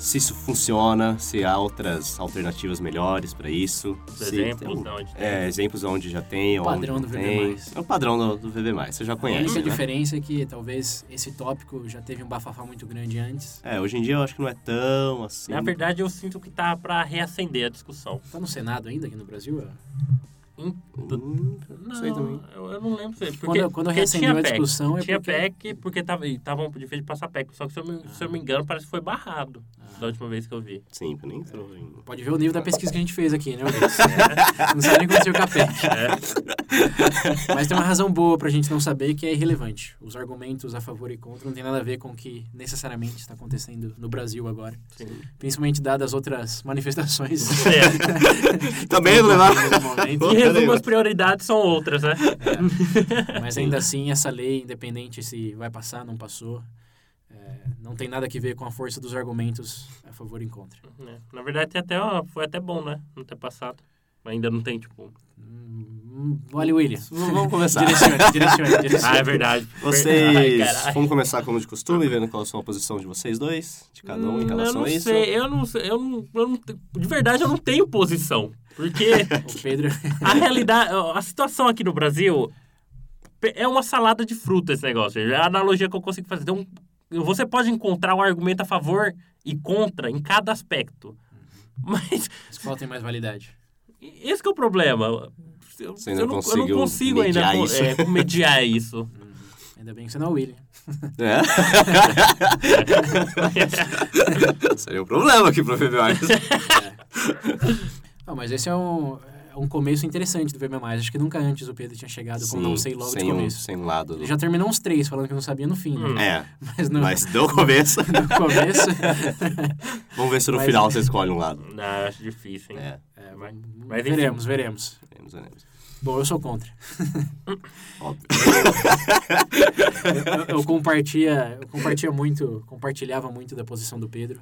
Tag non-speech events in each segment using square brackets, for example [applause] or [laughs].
se isso funciona, se há outras alternativas melhores para isso. Se exemplos tem- de onde tem. É, exemplos onde já tem, O padrão do VB+. tem. É o padrão do, do VB+, você já A conhece, única né? diferença é que talvez esse tópico já teve um bafafá muito grande antes. É, hoje em dia eu acho que não é tão assim. Na verdade, eu sinto que tá pra reacender a discussão. Tá no Senado ainda aqui no Brasil? Hum, não sei também. eu, eu não lembro. se- Porque, Quando, quando porque reacendeu tinha a PEC. discussão é Tinha porque... PEC porque tava- estavam difícil de passar PEC. Só que, se eu, me, se eu me engano, parece que foi barrado da última vez que eu vi. Sim, nem entrou em... Pode ver o nível da pesquisa que a gente fez aqui, né, Ulisses? [laughs] Não sabe nem o que aconteceu com a PEC. Mas tem uma razão boa pra gente não saber que é irrelevante. Os argumentos a favor e contra não tem nada a ver com o que necessariamente está acontecendo no Brasil agora. Sim. Principalmente dadas as outras manifestações. É. [laughs] Também no momento. Em resumo, as prioridades são outras, né? Mas ainda assim, essa lei, independente se vai passar, não passou, é, não tem nada que ver com a força dos argumentos a favor e contra. É. Na verdade, tem até, ó, foi até bom, né? Não ter passado. Ainda não tem, tipo... Hum, Olha, William. Vamos começar. Direcione, direcione, [laughs] direcione. Ah, é verdade. Ai, Vocês... caralho. Vamos começar como de costume, vendo qual são a posição de vocês dois, de cada um em Hum, relação eu a isso. sei, eu não sei, eu não, eu não de verdade eu não tenho posição, porque [laughs] O Pedro. [laughs] a realidade, a situação aqui no Brasil é uma salada de fruta esse negócio. É a analogia que eu consigo fazer. Então, você pode encontrar um argumento a favor e contra em cada aspecto, mas Qual tem mais validade? esse que é o problema. Eu, Você ainda eu não, eu não consigo ainda mediar co- isso. é, mediar isso. [laughs] Ainda bem que você não é o William. É? [laughs] Seria um problema aqui pro VB+. Não, mas esse é um, é um começo interessante do VB+. Acho que nunca antes o Pedro tinha chegado com Sim, não sei logo de sem um, começo. sem um lado do... Ele já terminou uns três falando que não sabia no fim, né? Hum. É, [laughs] Mas no, mas deu começo. [laughs] no começo... [laughs] Vamos ver se no Mas- final você escolhe um lado. Não, eu acho difícil, hein? É, É, mas enfim. veremos, veremos. veremos, veremos. Bom, eu sou contra. Óbvio. eu, eu, eu compartia, eu compartia muito, compartilhava muito da posição do Pedro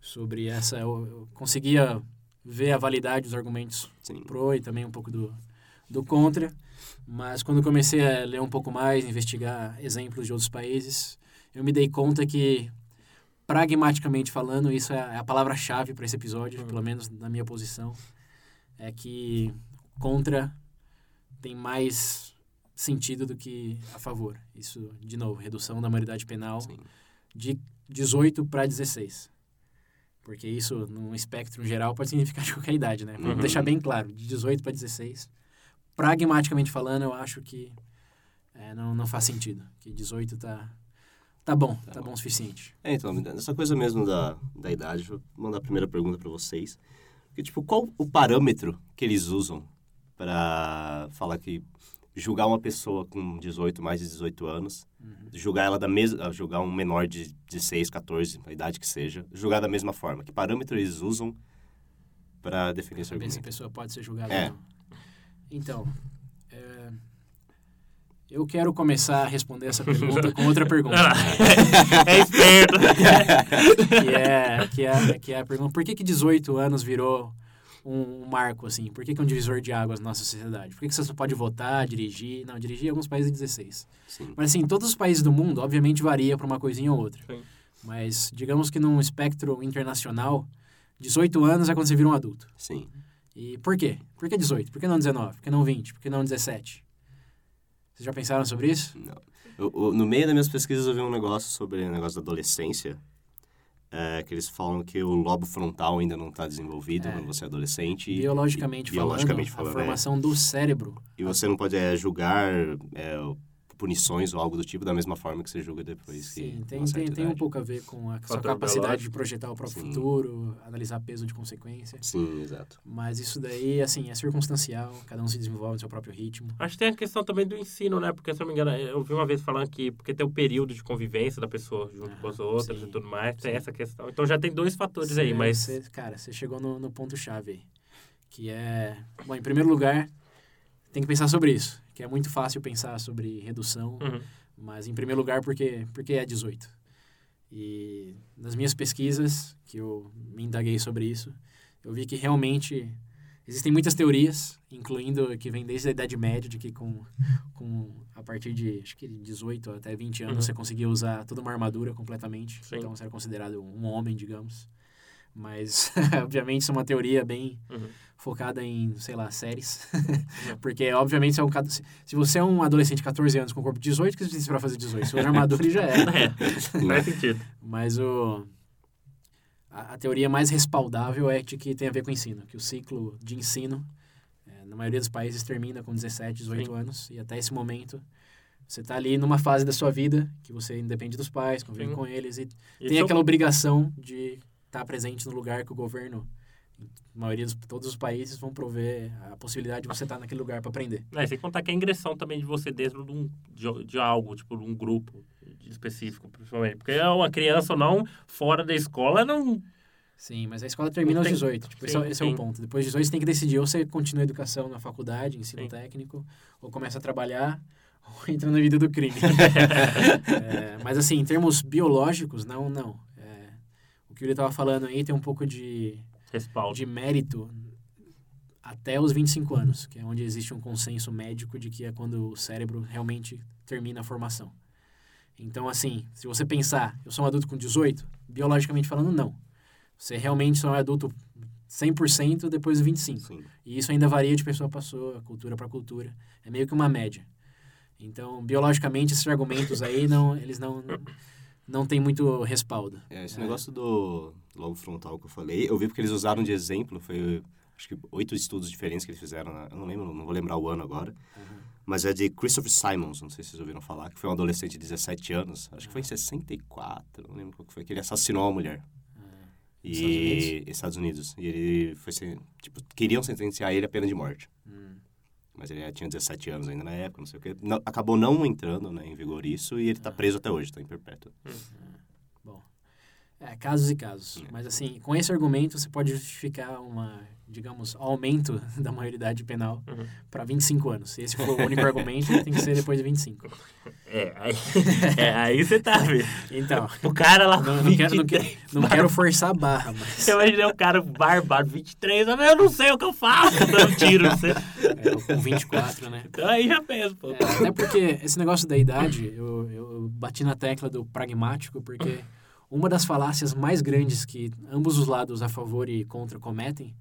sobre essa. Eu, eu conseguia ver a validade dos argumentos Sim. pro e também um pouco do, do contra, mas quando comecei a ler um pouco mais, investigar exemplos de outros países, eu me dei conta que pragmaticamente falando, isso é a palavra-chave para esse episódio, Uhum. pelo menos na minha posição, é que contra tem mais sentido do que a favor. Isso, de novo, redução da maioridade penal Sim. de 18 para 16. Porque isso, num espectro geral, pode significar [laughs] de qualquer idade, né? Vamos Uhum. deixar bem claro, de 18 para 16. Pragmaticamente falando, eu acho que é, não, não faz sentido. Que 18 tá, tá bom, tá, bom o suficiente. É, então, essa coisa mesmo da, da idade, vou mandar a primeira pergunta pra vocês. Porque, tipo, qual o parâmetro que eles usam pra falar que julgar uma pessoa com 18, mais de 18 anos, julgar ela da mesma, julgar um menor de 16, 14, a idade que seja, julgar da mesma forma? Que parâmetro eles usam pra definir esse Saber se a argumento? pessoa pode ser julgada É. ou não. Então, é, eu quero começar a responder essa pergunta com outra pergunta. [laughs] é esperto. [laughs] que é, que é, que é a pergunta, por que que 18 anos virou um, um marco, assim? Por que que é um divisor de águas na nossa sociedade? Por que que você só pode votar, dirigir? Não, dirigir em alguns países é 16. Sim. Mas, assim, em todos os países do mundo, obviamente, varia para uma coisinha ou outra. Sim. Mas, digamos que num espectro internacional, 18 anos é quando você vira um adulto. Sim. E por quê? Por que 18? Por que não 19? Por que não 20? Por que não 17? Vocês já pensaram sobre isso? Não. Eu- eu- no meio das minhas pesquisas eu vi um negócio sobre o negócio da adolescência, é, que eles falam que o lobo frontal ainda não está desenvolvido É. quando você é adolescente. Biologicamente, e, biologicamente falando, falando, a é. formação do cérebro E você não pode é, julgar é, punições ou algo do tipo, da mesma forma que você julga depois. que Sim, uma tem, tem, tem um pouco a ver com a sua Fator capacidade biológico. de projetar o próprio Sim. futuro, analisar peso de consequência. Sim, exato. Mas isso daí, assim, é circunstancial, cada um se desenvolve no seu próprio ritmo. Acho que tem a questão também do ensino, né? Porque, se eu não me engano, eu vi uma vez falando que porque tem o período de convivência da pessoa junto Ah, com as outras sim, e tudo mais, tem sim. essa questão. Então já tem dois fatores Cê- aí, mas... cê- cara, você chegou no, no ponto-chave aí. Que é... Bom, em primeiro lugar, tem que pensar sobre isso. Que é muito fácil pensar sobre redução, Uhum. mas em primeiro lugar porque, porque é 18. E nas minhas pesquisas, que eu me indaguei sobre isso, eu vi que realmente existem muitas teorias, incluindo que vem desde a Idade Média, de que com, com a partir de acho que 18 até 20 anos Uhum. você conseguia usar toda uma armadura completamente. Sim. Então você era considerado um homem, digamos. Mas, [laughs] obviamente, isso é uma teoria bem Uhum. focada em, sei lá, séries. [laughs] Porque, obviamente, se, é um, se se você é um adolescente de 14 anos com corpo de 18, o que você precisa pra fazer 18? Você usa armadura e já era. [laughs] É, faz sentido. Mas o, a, a teoria mais respaldável é de que tem a ver com o ensino. Que o ciclo de ensino, eh, na maioria dos países, termina com 17, 18 Sim. anos. E até esse momento, você está ali numa fase da sua vida que você independe dos pais, convive Sim. com eles e E tem aquela obrigação de estar presente no lugar que o governo, na maioria dos todos os países, vão prover a possibilidade de você estar naquele lugar para aprender. É, sem contar que a ingressão também de você dentro de, um, de, de algo, tipo, de um grupo específico, principalmente. Porque é uma criança ou não, fora da escola, não... Sim, mas a escola termina aos Tem- 18. Tipo, esse, é, sim, esse é o sim. ponto. Depois dos 18 você tem que decidir ou você continua a educação na faculdade, ensino Sim. técnico, ou começa a trabalhar, [laughs] ou entra na vida do crime. [laughs] É, mas assim, em termos biológicos, não, não. O que ele estava falando aí tem um pouco de, Respaldo. de mérito até os 25 anos, que é onde existe um consenso médico de que é quando o cérebro realmente termina a formação. Então, assim, se você pensar, eu sou um adulto com 18, biologicamente falando, não. Você realmente só é um adulto 100% depois dos 25. Sim. E isso ainda varia de pessoa para pessoa, cultura para cultura. É meio que uma média. Então, biologicamente, esses argumentos aí, não, eles não, não, têm muito respaldo. É, esse É. negócio do lobo frontal que eu falei, eu vi porque eles usaram de exemplo, foi acho que oito estudos diferentes que eles fizeram, né? eu não lembro, não vou lembrar o ano agora, mas é de Christopher Simons, não sei se vocês ouviram falar, que foi um adolescente de 17 anos, acho que foi em 64, não lembro qual que foi, que ele assassinou uma mulher. Estados E Estados Unidos. E ele foi sen- tipo, queriam sentenciar ele a pena de morte. Hum. Mas ele tinha 17 anos ainda na época, não sei o quê. Não- acabou não entrando né, em vigor isso e ele tá preso até hoje, tá em perpétuo. Bom, é, casos e casos. É. Mas, assim, com esse argumento, você pode justificar uma, digamos, aumento [laughs] da maioridade penal Uhum. para 25 anos. Se esse for o único argumento, tem que ser depois de 25. É, aí, [laughs] é, aí você tá vendo. Então, O cara lá com não, não quero, não, 23, quero, não quero forçar a barra, mas Eu imaginei o cara barbado, 23, eu não sei o que eu faço, dando tiro. Você... é, com 24, né? Então [laughs] aí já pensa, pô. É, até porque esse negócio da idade, eu, eu bati na tecla do pragmático, porque uma das falácias mais grandes que ambos os lados, a favor e contra, cometem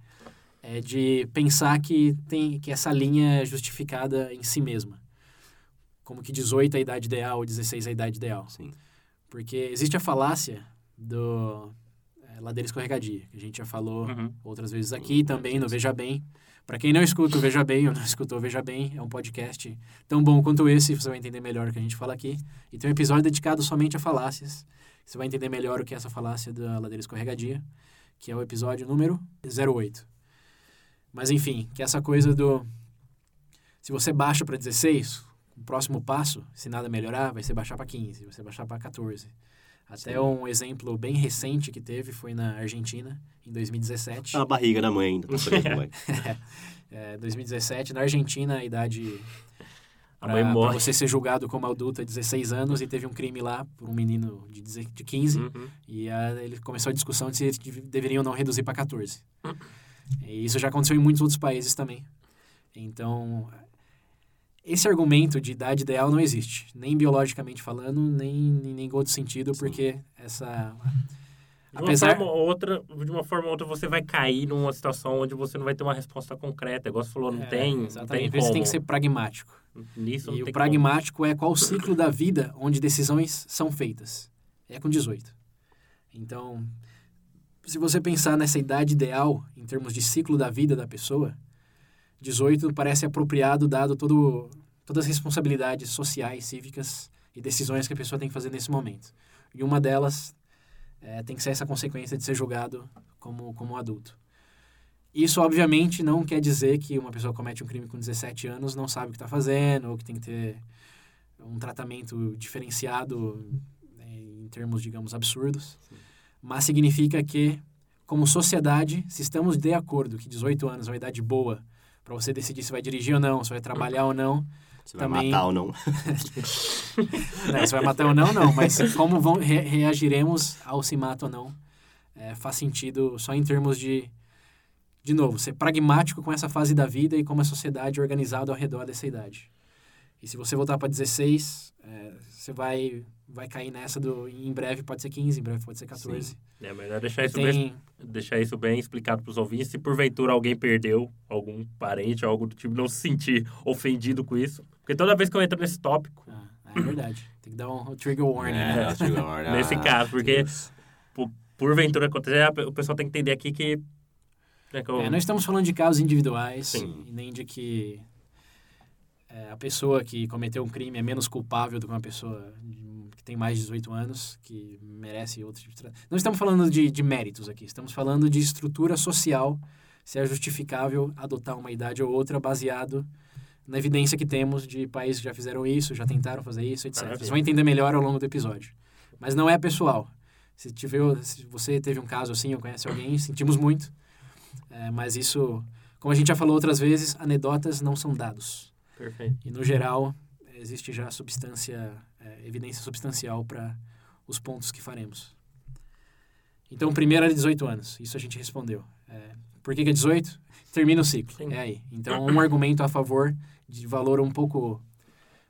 é de pensar que, tem, que essa linha é justificada em si mesma. Como que 18 é a idade ideal, 16 é a idade ideal. Sim. Porque existe a falácia do é, ladeira escorregadia, que a gente já falou Uhum. outras vezes aqui, também no Veja Bem. Para quem não escuta o Veja Bem ou não [laughs] escutou o Veja Bem, é um podcast tão bom quanto esse, você vai entender melhor o que a gente fala aqui. E tem um episódio dedicado somente a falácias. Você vai entender melhor o que é essa falácia da ladeira escorregadia, que é o episódio número 08. Mas enfim, que é essa coisa do se você baixa para 16, o próximo passo, se nada melhorar, vai ser baixar para 15, vai ser baixar para 14. Até Sim. um exemplo bem recente que teve foi na Argentina, em 2017. Tá na barriga da mãe ainda, tá. [laughs] É, 2017, na Argentina, a idade A mãe para morre. você ser julgado como adulto é 16 anos e teve um crime lá por um menino de, 10 de 15 Uhum. e a, ele começou a discussão de se deveriam não reduzir para 14. E isso já aconteceu em muitos outros países também. Então, esse argumento de idade ideal não existe, nem biologicamente falando, nem em nenhum outro sentido, Sim. porque essa De uma, Apesar- forma ou outra, de uma forma ou outra, você vai cair numa situação onde você não vai ter uma resposta concreta. Igual você falou, não É, tem, não exatamente, tem por isso como. tem que ser pragmático. Nisso não E tem o pragmático é qual o ciclo da vida onde decisões são feitas. É com 18. Então, se você pensar nessa idade ideal, em termos de ciclo da vida da pessoa, 18 parece apropriado dado todo, todas as responsabilidades sociais, cívicas e decisões que a pessoa tem que fazer nesse momento. E uma delas é, tem que ser essa consequência de ser julgado como, como adulto. Isso, obviamente, não quer dizer que uma pessoa comete um crime com 17 anos não sabe o que está fazendo ou que tem que ter um tratamento diferenciado né, em termos, digamos, absurdos. Sim. Mas significa que, como sociedade, se estamos de acordo que 18 anos é uma idade boa para você decidir se vai dirigir ou não, se vai trabalhar ou não, você vai também... matar ou não? [laughs] não? Se vai matar ou não, não. Mas como vão, re reagiremos ao se mata ou não, é, faz sentido só em termos de, de novo, ser pragmático com essa fase da vida e como a sociedade é organizada ao redor dessa idade. E se você voltar para 16, é, você vai vai cair nessa do em breve pode ser 15, em breve pode ser 14. Sim. É melhor deixar isso, tem... bem, deixar isso bem explicado para os ouvintes. Se porventura alguém perdeu algum parente, algo do tipo, não se sentir ofendido com isso. Porque toda vez que eu entro nesse tópico. Ah, é verdade. [laughs] Tem que dar um, trigger warning. É, né? trigger warning. [laughs] Nesse caso, porque por, porventura acontecer, o pessoal tem que entender aqui que. É, que eu... é, não estamos falando de casos individuais, Sim. nem de que é, a pessoa que cometeu um crime é menos culpável do que uma pessoa que tem mais de 18 anos, que merece outro tipo de tratamento. Não estamos falando de, de méritos aqui, estamos falando de estrutura social, se é justificável adotar uma idade ou outra baseado na evidência que temos de países que já fizeram isso, já tentaram fazer isso, etc. Vocês vão entender melhor ao longo do episódio. Mas não é pessoal. Se, tiver, se você teve um caso assim ou conhece alguém, sentimos muito. É, mas isso, como a gente já falou outras vezes, anedotas não são dados. Perfeito. E no geral, existe já substância é, evidência substancial para os pontos que faremos. Então, primeiro era 18 anos. Isso a gente respondeu. É, por que, que é 18? Termina o ciclo. Sim. É aí. Então, um argumento a favor de valor um pouco...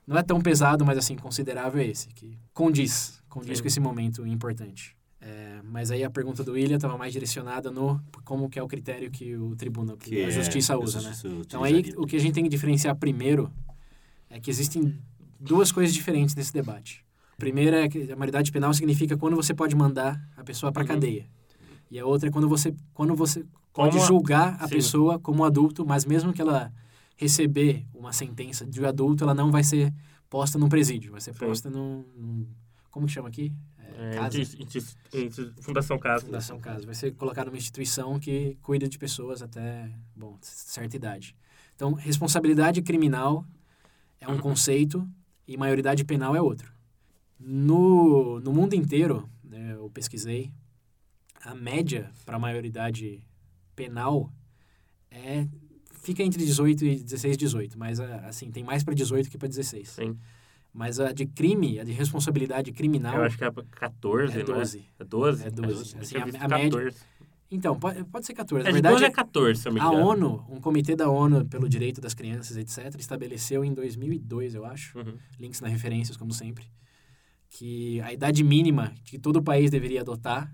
Não é tão pesado, mas assim, considerável é esse. Que condiz. Condiz Sim. com esse momento importante. É, mas aí a pergunta do William estava mais direcionada no como que é o critério que o tribunal, que, que a justiça é, usa, né? Então aí o que a gente tem que diferenciar primeiro é que existem duas coisas diferentes nesse debate. A primeira é que a maioridade penal significa quando você pode mandar a pessoa para uhum. cadeia. E a outra é quando você, quando você pode julgar a, a pessoa como adulto, mas mesmo que ela receber uma sentença de adulto, ela não vai ser posta num presídio, vai ser posta num, num, Como que chama aqui? É, casa. Fundação Casa. Fundação Casa. Vai ser colocada numa instituição que cuida de pessoas até, bom, certa idade. Então, responsabilidade criminal é um conceito e maioridade penal é outro. No, no mundo inteiro, né, eu pesquisei, a média para a maioridade penal é fica entre 18 e 16, 18, mas assim, tem mais para 18 que para 16. Sim. Mas a de crime, a de responsabilidade criminal. Eu acho que é 14, é 12. Não é? é 12? É 12. Assim, a, a média, então, pode, pode ser 14. É, Na verdade, 12 é 14, se eu me A ONU, um comitê da ONU pelo direito das crianças, etc., estabeleceu em 2002, eu acho, uhum. links nas referências, como sempre, que a idade mínima que todo país deveria adotar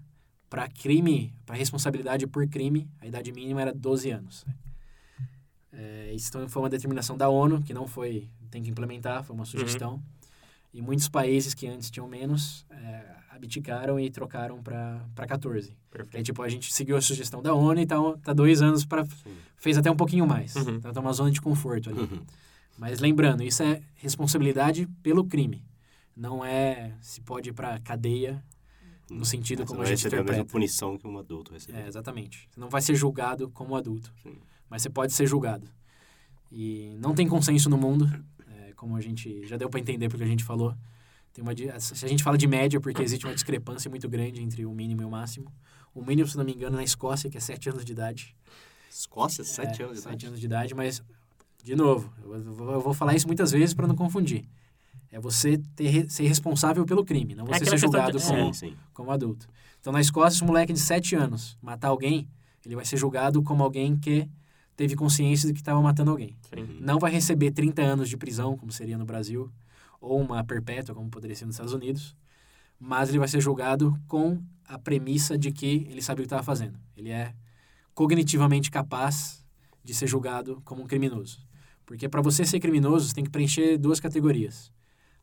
para crime, para responsabilidade por crime, a idade mínima era 12 anos. É, isso foi uma determinação da ONU, que não foi, tem que implementar, foi uma uhum. sugestão. Uhum. E muitos países que antes tinham menos é, abdicaram e trocaram para 14. Perfeito. Aí, tipo, a gente seguiu a sugestão da ONU e tá, tá dois anos para... Fez até um pouquinho mais. Uhum. Então, tá uma zona de conforto ali. Uhum. Mas lembrando, isso é responsabilidade pelo crime. Não é se pode ir para cadeia no sentido como a gente interpreta. a mesma punição que um adulto recebe. É, exatamente. Você não vai ser julgado como adulto. Sim. Mas você pode ser julgado. E não tem consenso no mundo como a gente já deu para entender porque a gente falou. Tem uma, se a gente fala de média, porque existe uma discrepância muito grande entre o mínimo e o máximo. O mínimo, se não me engano, na Escócia, que é 7 anos de idade. Escócia? 7 é, anos de 7 idade? anos de idade, mas, de novo, eu vou, eu vou falar isso muitas vezes para não confundir. É você ter, ser responsável pelo crime, não você é ser julgado de... como, sim, sim. como adulto. Então, na Escócia, se um moleque de 7 anos matar alguém, ele vai ser julgado como alguém que teve consciência de que estava matando alguém. Sim. Não vai receber 30 anos de prisão, como seria no Brasil, ou uma perpétua, como poderia ser nos Estados Unidos, mas ele vai ser julgado com a premissa de que ele sabe o que estava fazendo. Ele é cognitivamente capaz de ser julgado como um criminoso. Porque para você ser criminoso, você tem que preencher duas categorias.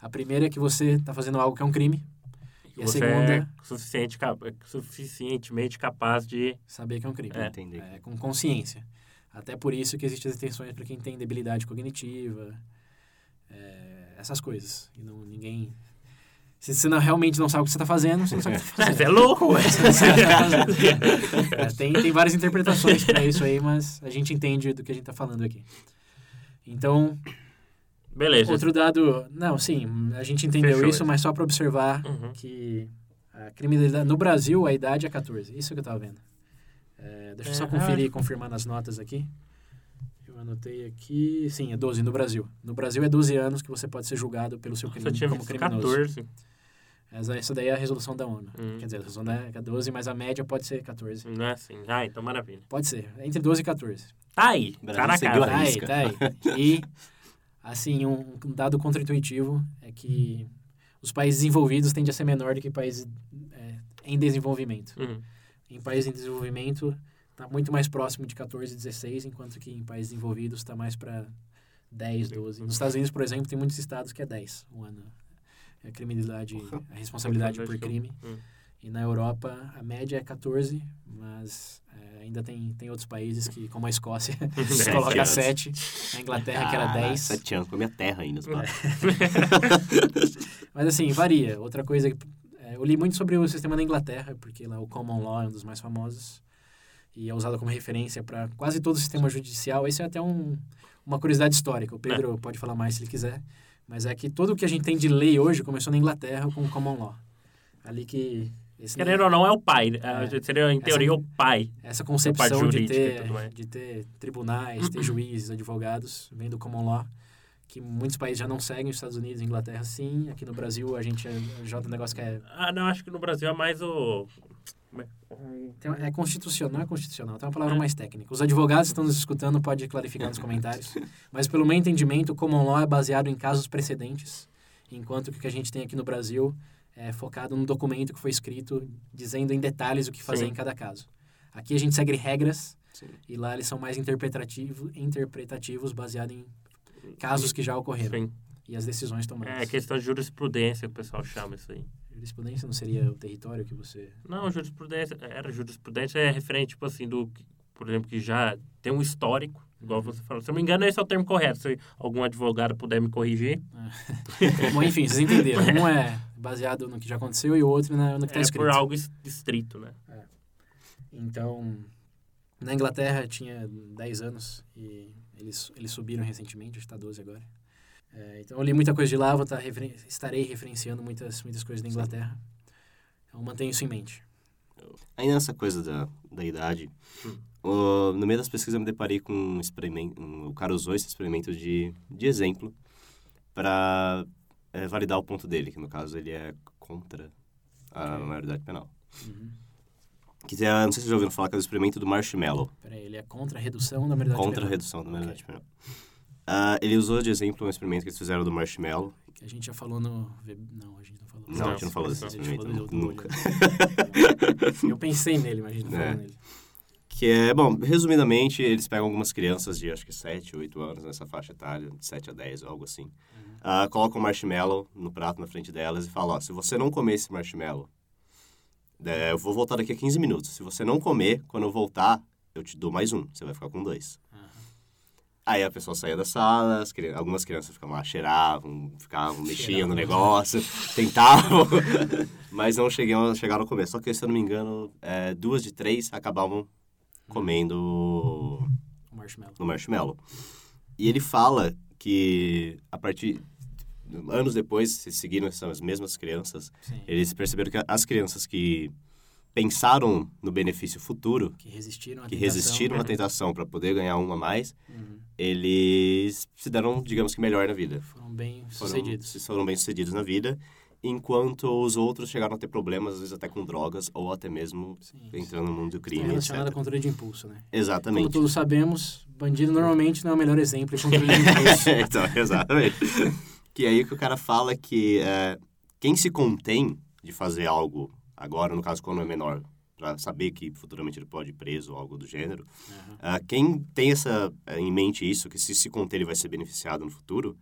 A primeira é que você está fazendo algo que é um crime. E a segunda é suficiente, suficientemente capaz de saber que é um crime. É, entender. É, com consciência. Até por isso que existem as extensões para quem tem debilidade cognitiva. é, essas coisas. E não, ninguém... Se você não, realmente não sabe o que você está fazendo, você não sabe o que está fazendo. [laughs] Você é louco. [laughs] É, tem, tem várias interpretações para isso aí, mas a gente entende do que a gente está falando aqui. Então, Beleza. outro dado... Não, sim, a gente entendeu Fechou isso, isso. mas só para observar Uhum. que a criminalidade... No Brasil, a idade é 14. Isso que eu estava vendo. É, deixa eu só conferir e confirmar nas notas aqui. Eu anotei aqui... Sim, é 12 no Brasil. No Brasil é 12 anos que você pode ser julgado pelo seu crime tinha como criminoso. 14. Essa, essa daí é a resolução da ONU. Hum. Quer dizer, a resolução da é 12, mas a média pode ser 14. Não é assim. Ah, então maravilha. Pode ser. É entre 12 e 14. Tá aí. Brasil Tá. Tá aí, tá aí. E, assim, um, um dado contraintuitivo é que os países desenvolvidos tendem a ser menor do que países é, em desenvolvimento. Uhum. Em países em desenvolvimento, está muito mais próximo de 14, 16, enquanto que em países desenvolvidos está mais para 10, 12. Nos Estados Unidos, por exemplo, tem muitos estados que é 10 o ano. A criminalidade, [laughs] a responsabilidade por crime. E na Europa, a média é 14, mas é, ainda tem, tem outros países que, como a Escócia, [laughs] [laughs] Dez coloca anos. 7. A Inglaterra, que era Ah, 10. Sete anos, com a minha terra ainda. os papos. Mas assim, varia. Outra coisa, que, é, eu li muito sobre o sistema da Inglaterra, porque lá o Common Law é um dos mais famosos. E é usado como referência para quase todo o sistema judicial. Isso é até um, uma curiosidade histórica. O Pedro pode falar mais se ele quiser. Mas é que tudo o que a gente tem de lei hoje começou na Inglaterra com o Common Law. Ali que... Esse, Querendo ou não, é o pai. né? É. Seria, em teoria, o pai. essa concepção de ter, de ter tribunais, ter [clears throat] juízes, advogados, vem do common law, que muitos países já não seguem, os Estados Unidos e Inglaterra sim, aqui no Brasil a gente é, já tem um negócio que é, Ah, não, acho que no Brasil é mais o... tem- é constitucional, não é constitucional, tem uma palavra É. mais técnica. Os advogados que estão nos escutando pode clarificar nos comentários, [laughs] mas pelo meu entendimento, o common law é baseado em casos precedentes, enquanto que o que a gente tem aqui no Brasil é focado num documento que foi escrito dizendo em detalhes o que fazer Sim. em cada caso. Aqui a gente segue regras Sim. E lá eles são mais interpretativo, interpretativos, baseado em casos que já ocorreram. Sim. E as decisões tomadas. É questão de jurisprudência, o pessoal chama isso aí. Jurisprudência não seria o território que você... Não, jurisprudência, era jurisprudência é referente, tipo assim, do, por exemplo, que já tem um histórico, igual Uhum. você falou. Se eu não me engano, esse é o termo correto. Se algum advogado puder me corrigir. Bom, enfim, vocês entenderam. [laughs] Um é baseado no que já aconteceu e o outro na- no que está é escrito. por algo es- estrito, né? Então, na Inglaterra tinha 10 anos e eles, eles subiram recentemente, acho que está 12 agora. É, então, eu li muita coisa de lá, vou estar referen- estarei referenciando muitas, muitas coisas da Inglaterra. Então, mantenho isso em mente. Ainda nessa coisa da, da idade, Hum. o- no meio das pesquisas eu me deparei com um experimento. um- o cara usou esse experimento de, de exemplo para validar o ponto dele, que no caso ele é contra a Ok. maioridade penal. Uhum. Que é, não sei se vocês já ouviram falar que é o experimento do marshmallow. Peraí, ele é contra a redução da maioridade Contra a penal. redução da maioridade penal. Ah, ele usou de exemplo um experimento que eles fizeram do marshmallow. A gente já falou no... Não, a gente não falou. Não, Não, a gente não falou desse experimento falou nunca. Eu pensei nele, mas a gente não É. falou nele. Que é, bom, resumidamente, eles pegam algumas crianças de acho que 7, 8 anos, nessa faixa etária, de 7 a 10 ou algo assim. Ah, colocam marshmallow no prato na frente delas e falam, ó, se você não comer esse marshmallow, é, eu vou voltar daqui a 15 minutos. Se você não comer, quando eu voltar, eu te dou mais um. Você vai ficar com dois. Aí a pessoa saía da sala, as cri- algumas crianças ficavam lá, cheiravam, ficavam, mexiam no negócio, [laughs] tentavam, [laughs] mas não chegaram, chegaram a comer. Só que, se eu não me engano, é, duas de três acabavam comendo O marshmallow. no marshmallow. E ele fala que a partir anos depois, se seguiram essas mesmas crianças, Sim. eles perceberam que as crianças que pensaram no benefício futuro, Que resistiram à que tentação. resistiram à tentação para poder ganhar uma a mais, Uhum. eles se deram, digamos que, melhor na vida. Foram bem Foram, sucedidos. foram bem sucedidos na vida, enquanto os outros chegaram a ter problemas, às vezes até com drogas, ou até mesmo Sim. entrando no mundo do crime, relacionado a etc. controle de impulso, né? Como Exatamente. todos sabemos, bandido normalmente não é o melhor exemplo de controle de [laughs] impulso. então, exatamente. que aí que o cara fala que é, quem se contém de fazer algo agora, no caso quando é menor, para saber que futuramente ele pode ir preso ou algo do gênero, Aham, ah, quem tem essa eh, em mente isso, que se se conter ele vai ser beneficiado no futuro,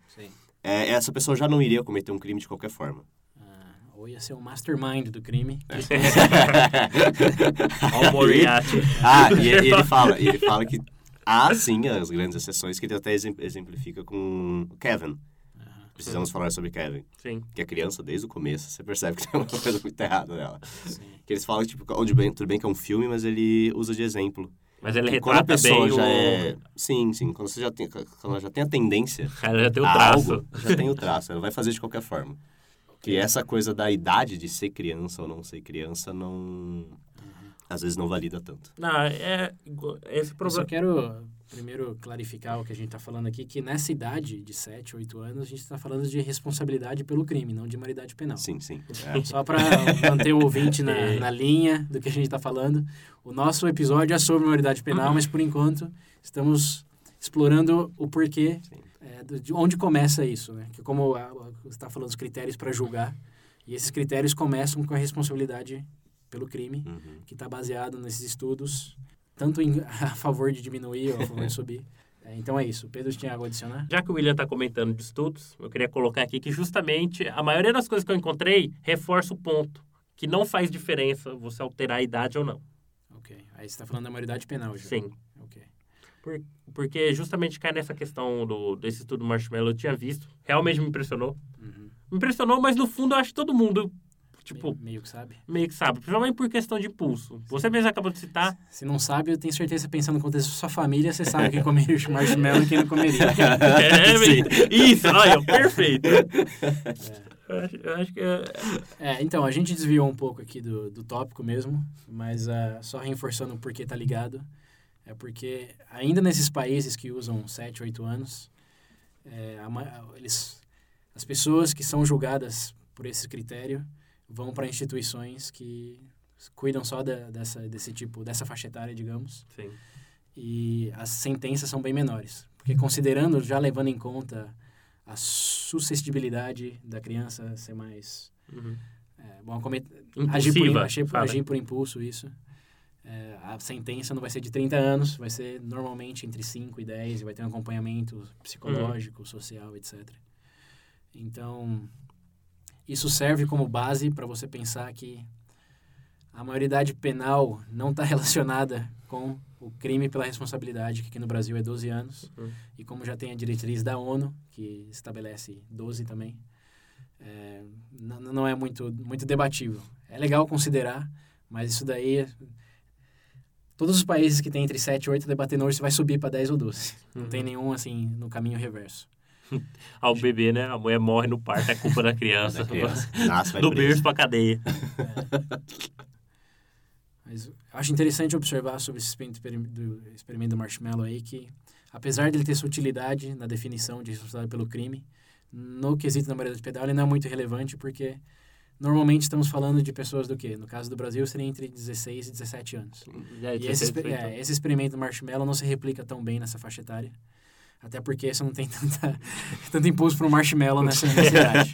é, essa pessoa já não iria cometer um crime de qualquer forma. Ah, ou ia ser o mastermind do crime. [laughs] Olha o Moriarty. [laughs] ah, e, e ele fala, ele fala que há sim as grandes exceções que ele até exem- exemplifica com o Kevin. Precisamos falar sobre Kevin. Sim. Que a criança, desde o começo, você percebe que tem uma coisa muito errada nela. Sim. Que eles falam, tipo, onde bem, tudo bem que é um filme, mas ele usa de exemplo. Mas ele Que quando a retrata pessoa bem já o... é... Sim, sim. Quando você já tem, quando ela já tem a tendência [laughs] Ela já tem o traço. algo, já tem o traço. Ela vai fazer de qualquer forma. Que essa coisa da idade de ser criança ou não ser criança, não... Às vezes não valida tanto. Não, é... Esse Eu só problema... quero primeiro clarificar o que a gente está falando aqui, que nessa idade de 7, 8 anos, a gente está falando de responsabilidade pelo crime, não de maioridade penal. Sim, sim. É. Só para manter o ouvinte na, [laughs] na linha do que a gente está falando, o nosso episódio é sobre maioridade penal, mas por enquanto estamos explorando o porquê, é, de onde começa isso, né? Que como a- você está falando dos critérios para julgar, e esses critérios começam com a responsabilidade pelo crime, Uhum. que está baseado nesses estudos, tanto em, [laughs] a favor de diminuir ou a favor de subir. É, então é isso. Pedro tinha algo a adicionar? Já que o William está comentando de estudos, eu queria colocar aqui que justamente a maioria das coisas que eu encontrei reforça o ponto que não faz diferença você alterar a idade ou não. Ok. Aí você está falando da maioridade penal já. Sim. Ok. Por- porque justamente cai nessa questão do, desse estudo Marshmallow, eu tinha visto. Realmente me impressionou. Uhum. Me impressionou, mas no fundo eu acho que todo mundo, tipo, Me- meio que sabe. meio que sabe. Principalmente por questão de impulso. Você mesmo acabou de citar. Se não sabe, eu tenho certeza, pensando no contexto da sua família, você sabe quem comeria [laughs] o [laughs] marshmallow e quem não comeria. É, Sim. isso, olha, perfeito. Eu acho, eu acho que é, É, então, a gente desviou um pouco aqui do, do tópico mesmo, mas ah, só reforçando o porquê tá ligado. É porque ainda nesses países que usam 7, 8 anos, é, a eles, as pessoas que são julgadas por esse critério vão para instituições que cuidam só da, dessa, desse tipo, dessa faixa etária, digamos, sim. e as sentenças são bem menores. Porque considerando, já levando em conta a suscetibilidade da criança ser mais... Uhum. É, bom, comet... agir, por, agir, por, agir por impulso, isso. É, a sentença não vai ser de 30 anos, vai ser normalmente entre 5 e 10, e vai ter um acompanhamento psicológico, social, etc. Então, isso serve como base para você pensar que a maioridade penal não está [laughs] relacionada com o crime pela responsabilidade, que aqui no Brasil é 12 anos, Uhum. e como já tem a diretriz da ONU, que estabelece 12 também, é, n- não é muito, muito debatível. É legal considerar, mas isso daí... Todos os países que têm entre 7 e 8 debatendo hoje se vai subir para 10 ou 12. Não Uhum. tem nenhum, assim, no caminho reverso. [laughs] Ao bebê, né? A mulher morre no parto, é culpa da [laughs] criança. Da criança. [laughs] Nasce, Do berço pra cadeia. Mas eu acho interessante observar sobre esse experimento do, experimento do Marshmallow aí que, apesar dele ter sua utilidade na definição de responsabilidade pelo crime, no quesito da maioria penal ele não é muito relevante porque normalmente estamos falando de pessoas do quê? No caso do Brasil seria entre 16 e 17 anos. É, E esse, feito- é, esse experimento do Marshmallow não se replica tão bem nessa faixa etária. Até porque você não tem [laughs] tanta, tanto impulso para um marshmallow nessa, nessa [laughs] idade.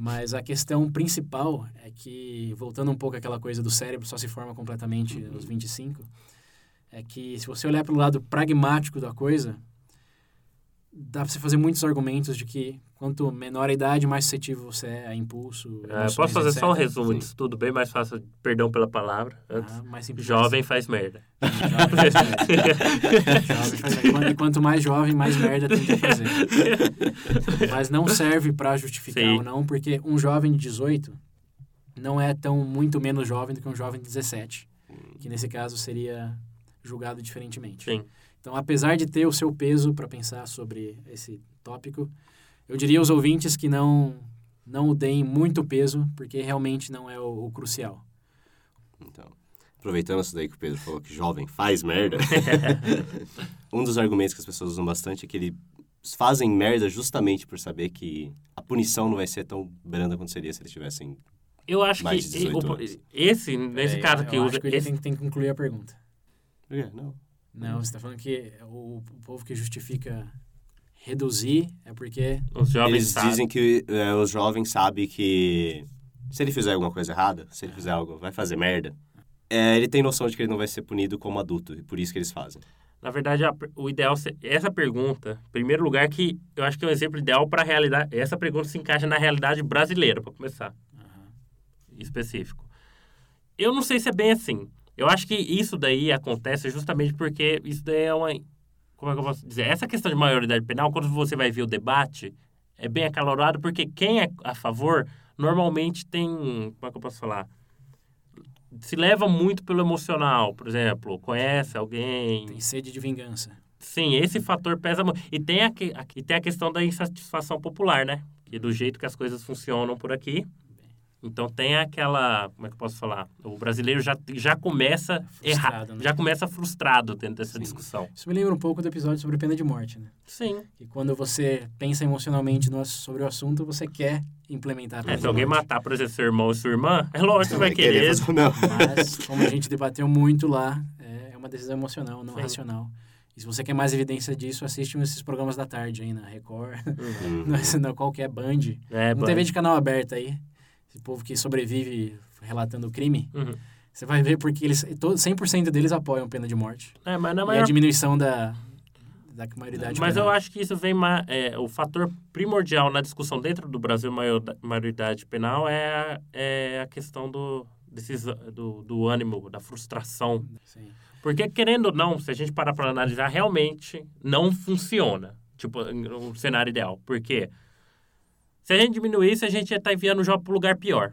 Mas a questão principal é que, voltando um pouco àquela coisa do cérebro só se forma completamente Uhum. aos 25, é que se você olhar pelo lado pragmático da coisa, dá para você fazer muitos argumentos de que quanto menor a idade, mais suscetível você é a impulso. É, emoções, posso fazer só um etc. resumo Sim. disso tudo bem mais fácil, perdão pela palavra. Antes. Ah, mais simples Jovem faz merda. Jovem faz merda. [laughs] Jovem faz merda. E quanto mais jovem, mais merda tem que fazer. Mas não serve para justificar Sim. ou não, porque um jovem de 18 não é tão muito menos jovem do que um jovem de 17, que nesse caso seria julgado diferentemente. Sim. Então, apesar de ter o seu peso para pensar sobre esse tópico, eu diria aos ouvintes que não não o deem muito peso, porque realmente não é o, o crucial. Então, aproveitando isso daí que o Pedro falou que jovem faz merda, [laughs] um dos argumentos que as pessoas usam bastante é que eles fazem merda justamente por saber que a punição não vai ser tão branda quanto seria se eles tivessem... Eu acho Mais que de 18 o- anos. esse, nesse É, caso eu que usa. que ele esse- tem, tem que concluir a pergunta. Não. Não, você está falando que o, o povo que justifica reduzir é porque... Os jovens Eles sabem. dizem que é, os jovens sabem que se ele fizer alguma coisa errada, se ele fizer algo, vai fazer merda, é, ele tem noção de que ele não vai ser punido como adulto, e por isso que eles fazem. Na verdade, a o ideal, essa pergunta, em primeiro lugar, que eu acho que é um exemplo ideal para a realidade. Essa pergunta se encaixa na realidade brasileira, para começar, específico. Eu não sei se é bem assim. Eu acho que isso daí acontece justamente porque isso daí é uma. Como é que eu posso dizer? Essa questão de maioridade penal, quando você vai ver o debate, é bem acalorado, porque quem é a favor normalmente tem. Como é que eu posso falar? Se leva muito pelo emocional, por exemplo, conhece alguém. Tem sede de vingança. Sim, esse fator pesa muito. E tem a, e tem a questão da insatisfação popular, né? Que do jeito que as coisas funcionam por aqui. Então tem aquela. Como é que eu posso falar? O brasileiro já, já começa errado. Frustrado, né? Já começa frustrado dentro dessa Sim. discussão. Isso me lembra um pouco do episódio sobre pena de morte, né? Sim. E quando você pensa emocionalmente no, sobre o assunto, você quer implementar a pena É, de se alguém morte. matar, por exemplo, seu irmão ou sua irmã, é lógico que vai querer querer. fazer- Não. Mas, como a gente debateu muito lá, é uma decisão emocional, não Sim. racional. E se você quer mais evidência disso, assiste esses programas da tarde aí na Record, [laughs] Hum. na- qualquer Band. É, Não bom. TV de canal aberto aí. Esse povo que sobrevive relatando o crime. Uhum. Você vai ver porque eles, to- 100% deles apoiam pena de morte. É, mas na E a maior diminuição da, da maioridade Mas eu penal. acho que isso vem é, o fator primordial na discussão dentro do Brasil maior- maioridade penal é, a- é a questão do, desses, do, do ânimo, da frustração. Sim. Porque, querendo ou não, se a gente parar para analisar, realmente não funciona. Tipo, um cenário ideal. Por quê? Se a gente diminuísse, a gente ia estar enviando o jovem para um lugar pior.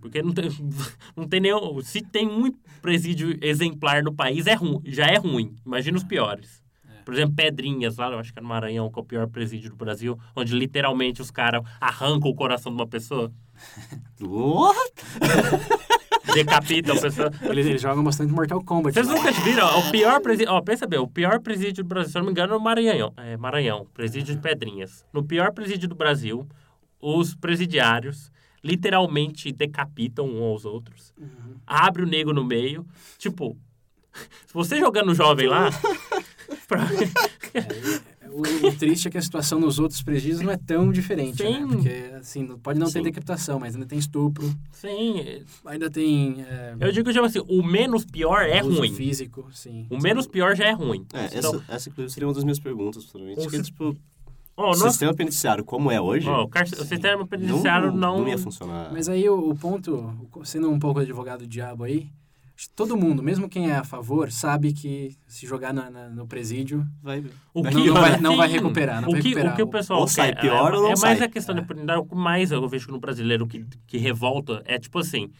Porque não tem, [laughs] não tem nenhum. Se tem um presídio exemplar no país, é ruim, já é ruim. Imagina os piores. Por exemplo, Pedrinhas, lá, eu acho que é no Maranhão, que é o pior presídio do Brasil, onde literalmente os caras arrancam o coração de uma pessoa, [laughs] What? [laughs] decapitam a pessoa. Eles, eles jogam bastante Mortal Kombat. Vocês nunca viram? ó, O pior presídio. Ó, pensa bem, o pior presídio do Brasil, se eu não me engano, é o Maranhão. É, Maranhão, presídio de Pedrinhas. No pior presídio do Brasil, os presidiários literalmente decapitam um aos outros. Uhum. Abre o nego no meio. Tipo, se você jogando jovem lá. [laughs] pra- O, o triste é que a situação nos outros presídios não é tão diferente, Sim. né? Porque, assim, pode não ter Sim. decapitação, mas ainda tem estupro, Sim, ainda tem é, eu digo tipo assim, o menos pior é abuso ruim. físico, sim. O menos pior já é ruim. É, Então, essa, essa inclusive seria uma das minhas perguntas, futuramente. O Que, si- tipo, ó, o nosso- sistema penitenciário como é hoje, ó, o, car- o sistema penitenciário não. não ia funcionar. Mas aí o, o ponto, sendo um pouco advogado do diabo aí, todo mundo, mesmo quem é a favor, sabe que se jogar na- na- no presídio, Vai, O Não- que, não vai- não vai recuperar, não o vai que, recuperar O que o o- pessoal ou sai quer, pior é, ou não é mais sai. a questão da impunidade. O que mais eu vejo no brasileiro que, que revolta é tipo assim: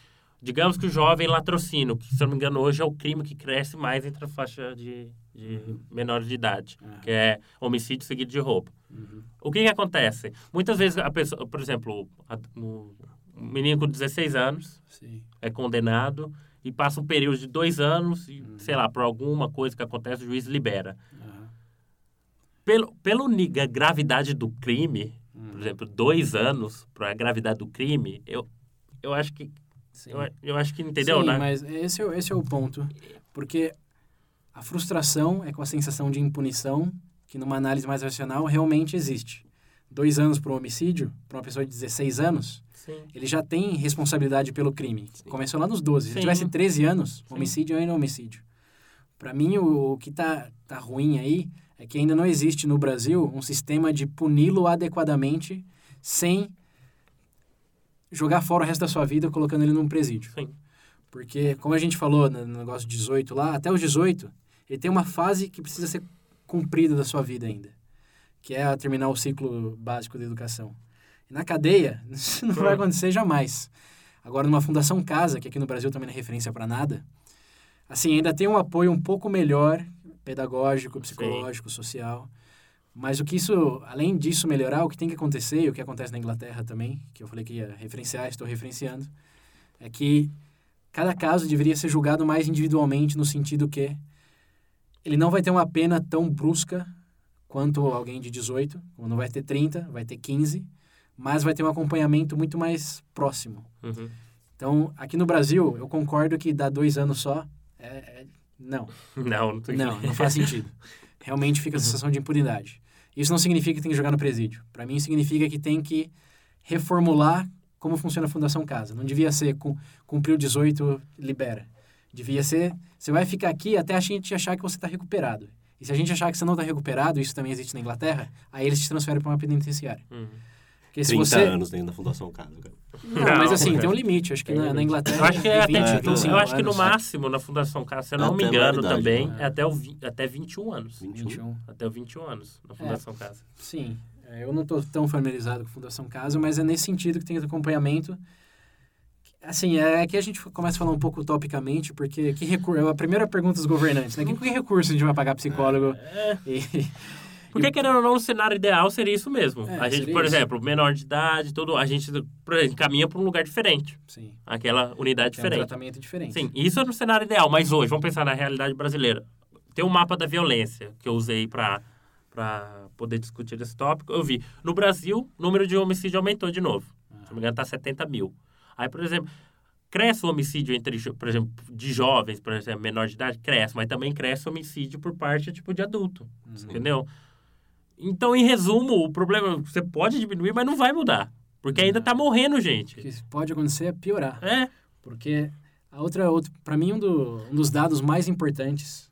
digamos que o jovem latrocínio, que se eu não me engano hoje é o crime que cresce mais entre a faixa de, de menores de idade, Ah. que é homicídio seguido de roubo. Uhum. O que, que acontece? Muitas vezes a pessoa, por exemplo, a- o um menino com 16 anos sim. é condenado e passa um período de dois anos e, Uhum. sei lá, por alguma coisa que acontece, o juiz libera. Pelo, pelo gravidade do crime, Uhum. por exemplo, dois anos para a gravidade do crime, eu, eu acho que. Sim. Eu, eu acho que, entendeu, Sim, né? mas esse, é o- esse é o ponto. Porque a frustração é com a sensação de impunição que numa análise mais racional realmente existe. Dois anos para um homicídio, para uma pessoa de 16 anos, Sim. ele já tem responsabilidade pelo crime. Começou lá nos 12. Se Sim. ele tivesse 13 anos, Sim. homicídio ainda é homicídio. Para mim, o, o que tá, tá ruim aí é que ainda não existe no Brasil um sistema de puni-lo adequadamente sem jogar fora o resto da sua vida colocando ele num presídio. Sim. Porque, como a gente falou no no negócio de 18 lá, até os 18, ele tem uma fase que precisa ser cumprida da sua vida ainda, que é terminar o ciclo básico da educação. E na cadeia, [laughs] isso não vai Hum. acontecer jamais. Agora, numa fundação casa, que aqui no Brasil também não é referência para nada, assim, ainda tem um apoio um pouco melhor, pedagógico, psicológico, social. Mas o que isso, além disso melhorar, o que tem que acontecer, e o que acontece na Inglaterra também, que eu falei que ia referenciar, estou referenciando, é que cada caso deveria ser julgado mais individualmente, no sentido que ele não vai ter uma pena tão brusca quanto alguém de 18, como não vai ter 30, vai ter 15, mas vai ter um acompanhamento muito mais próximo. Uhum. Então, aqui no Brasil, eu concordo que dar dois anos só é, é- não. [laughs] Não, não, tem Não, não faz sentido. Realmente fica a sensação de impunidade. Isso não significa que tem que jogar no presídio. Para mim, significa que tem que reformular como funciona a Fundação Casa. Não devia ser cum- cumpriu 18, libera. Devia ser, você vai ficar aqui até a gente achar que você está recuperado. E se a gente achar que você não está recuperado, isso também existe na Inglaterra, aí eles te transferem para uma penitenciária. Uhum. Porque se 30 você... anos dentro da Fundação Casa, cara. Não, Não, mas assim, tem um limite. Acho que na, na Inglaterra Eu acho que é tem até, 20, é, 25 eu acho que no anos. máximo na Fundação Casa, se eu não me Até a engano também, né? é até, o, vi- até 21 anos. 21. 21. Até o 21 anos na Fundação Casa. Sim, é, eu não estou tão familiarizado com Fundação Casa, mas é nesse sentido que tem esse acompanhamento. Assim, é que a gente começa a falar um pouco utopicamente, porque que recurso, a primeira pergunta dos governantes, né? Que, que recurso a gente vai pagar psicólogo? É, E, porque, querendo ou não, no cenário ideal seria isso mesmo. É, a gente, por isso. exemplo, menor de idade, tudo, a gente exemplo, caminha para um lugar diferente. sim, Aquela unidade um diferente. tratamento diferente. Sim, isso é no cenário ideal, mas hoje, vamos pensar na realidade brasileira. Tem um mapa da violência que eu usei para para poder discutir esse tópico. Eu vi, no Brasil, o número de homicídio aumentou de novo. Se não me engano, está 70 mil. Aí, por exemplo, cresce o homicídio entre, por exemplo, de jovens, por exemplo, menor de idade, cresce, mas também cresce o homicídio por parte, tipo, de adulto, entendeu? Então, em resumo, o problema, você pode diminuir, mas não vai mudar. Porque ainda tá morrendo O gente. que pode acontecer é piorar. É, Porque a outra, outra para mim, um, do- um dos dados mais importantes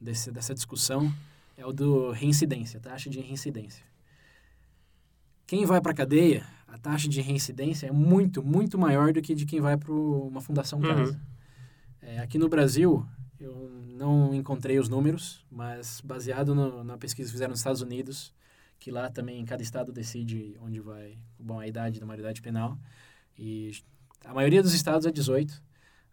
desse, dessa discussão é o do reincidência, taxa de reincidência. Quem vai para a cadeia, a taxa de reincidência é muito, muito maior do que de quem vai para uma fundação Uhum. casa. É, aqui no Brasil, eu não encontrei os números, mas baseado no- na pesquisa que fizeram nos Estados Unidos, que lá também cada estado decide onde vai, bom, a idade da maioridade penal. E a maioria dos estados é 18,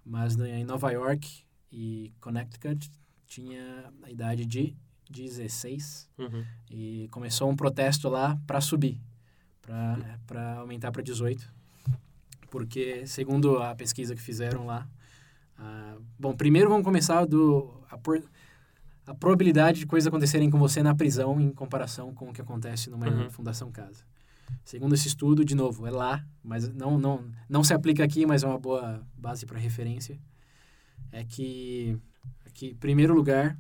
mas em Nova York e Connecticut tinha a idade de 16 uhum. e começou um protesto lá para subir, para aumentar para 18. Porque, segundo a pesquisa que fizeram lá, ah, bom, primeiro vamos começar do a, por- a probabilidade de coisas acontecerem com você na prisão em comparação com o que acontece numa Uhum. fundação casa. Segundo esse estudo, de novo, é lá, mas não, não, não se aplica aqui, mas é uma boa base para referência. É que, que, em primeiro lugar,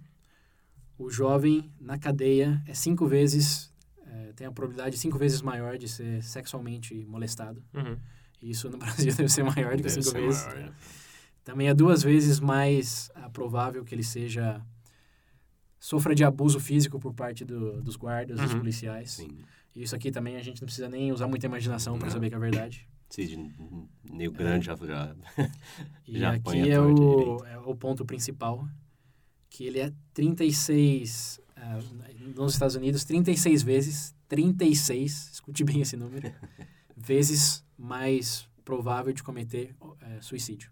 o jovem na cadeia é cinco vezes, é, tem a probabilidade cinco vezes maior de ser sexualmente molestado. Uhum. E isso no [laughs] Brasil deve ser maior do que cinco vezes. maior, né? Também é duas vezes mais ah, provável que ele seja sofra de abuso físico por parte do, dos guardas, dos Uhum. policiais. Sim. E isso aqui também a gente não precisa nem usar muita imaginação para saber que é verdade. Sim, Nego Grande já, já E [laughs] Já aqui é o, é o ponto principal, que ele é 36, ah, nos Estados Unidos, 36 vezes, 36, [laughs] escute bem esse número, [laughs] vezes mais provável de cometer eh, suicídio.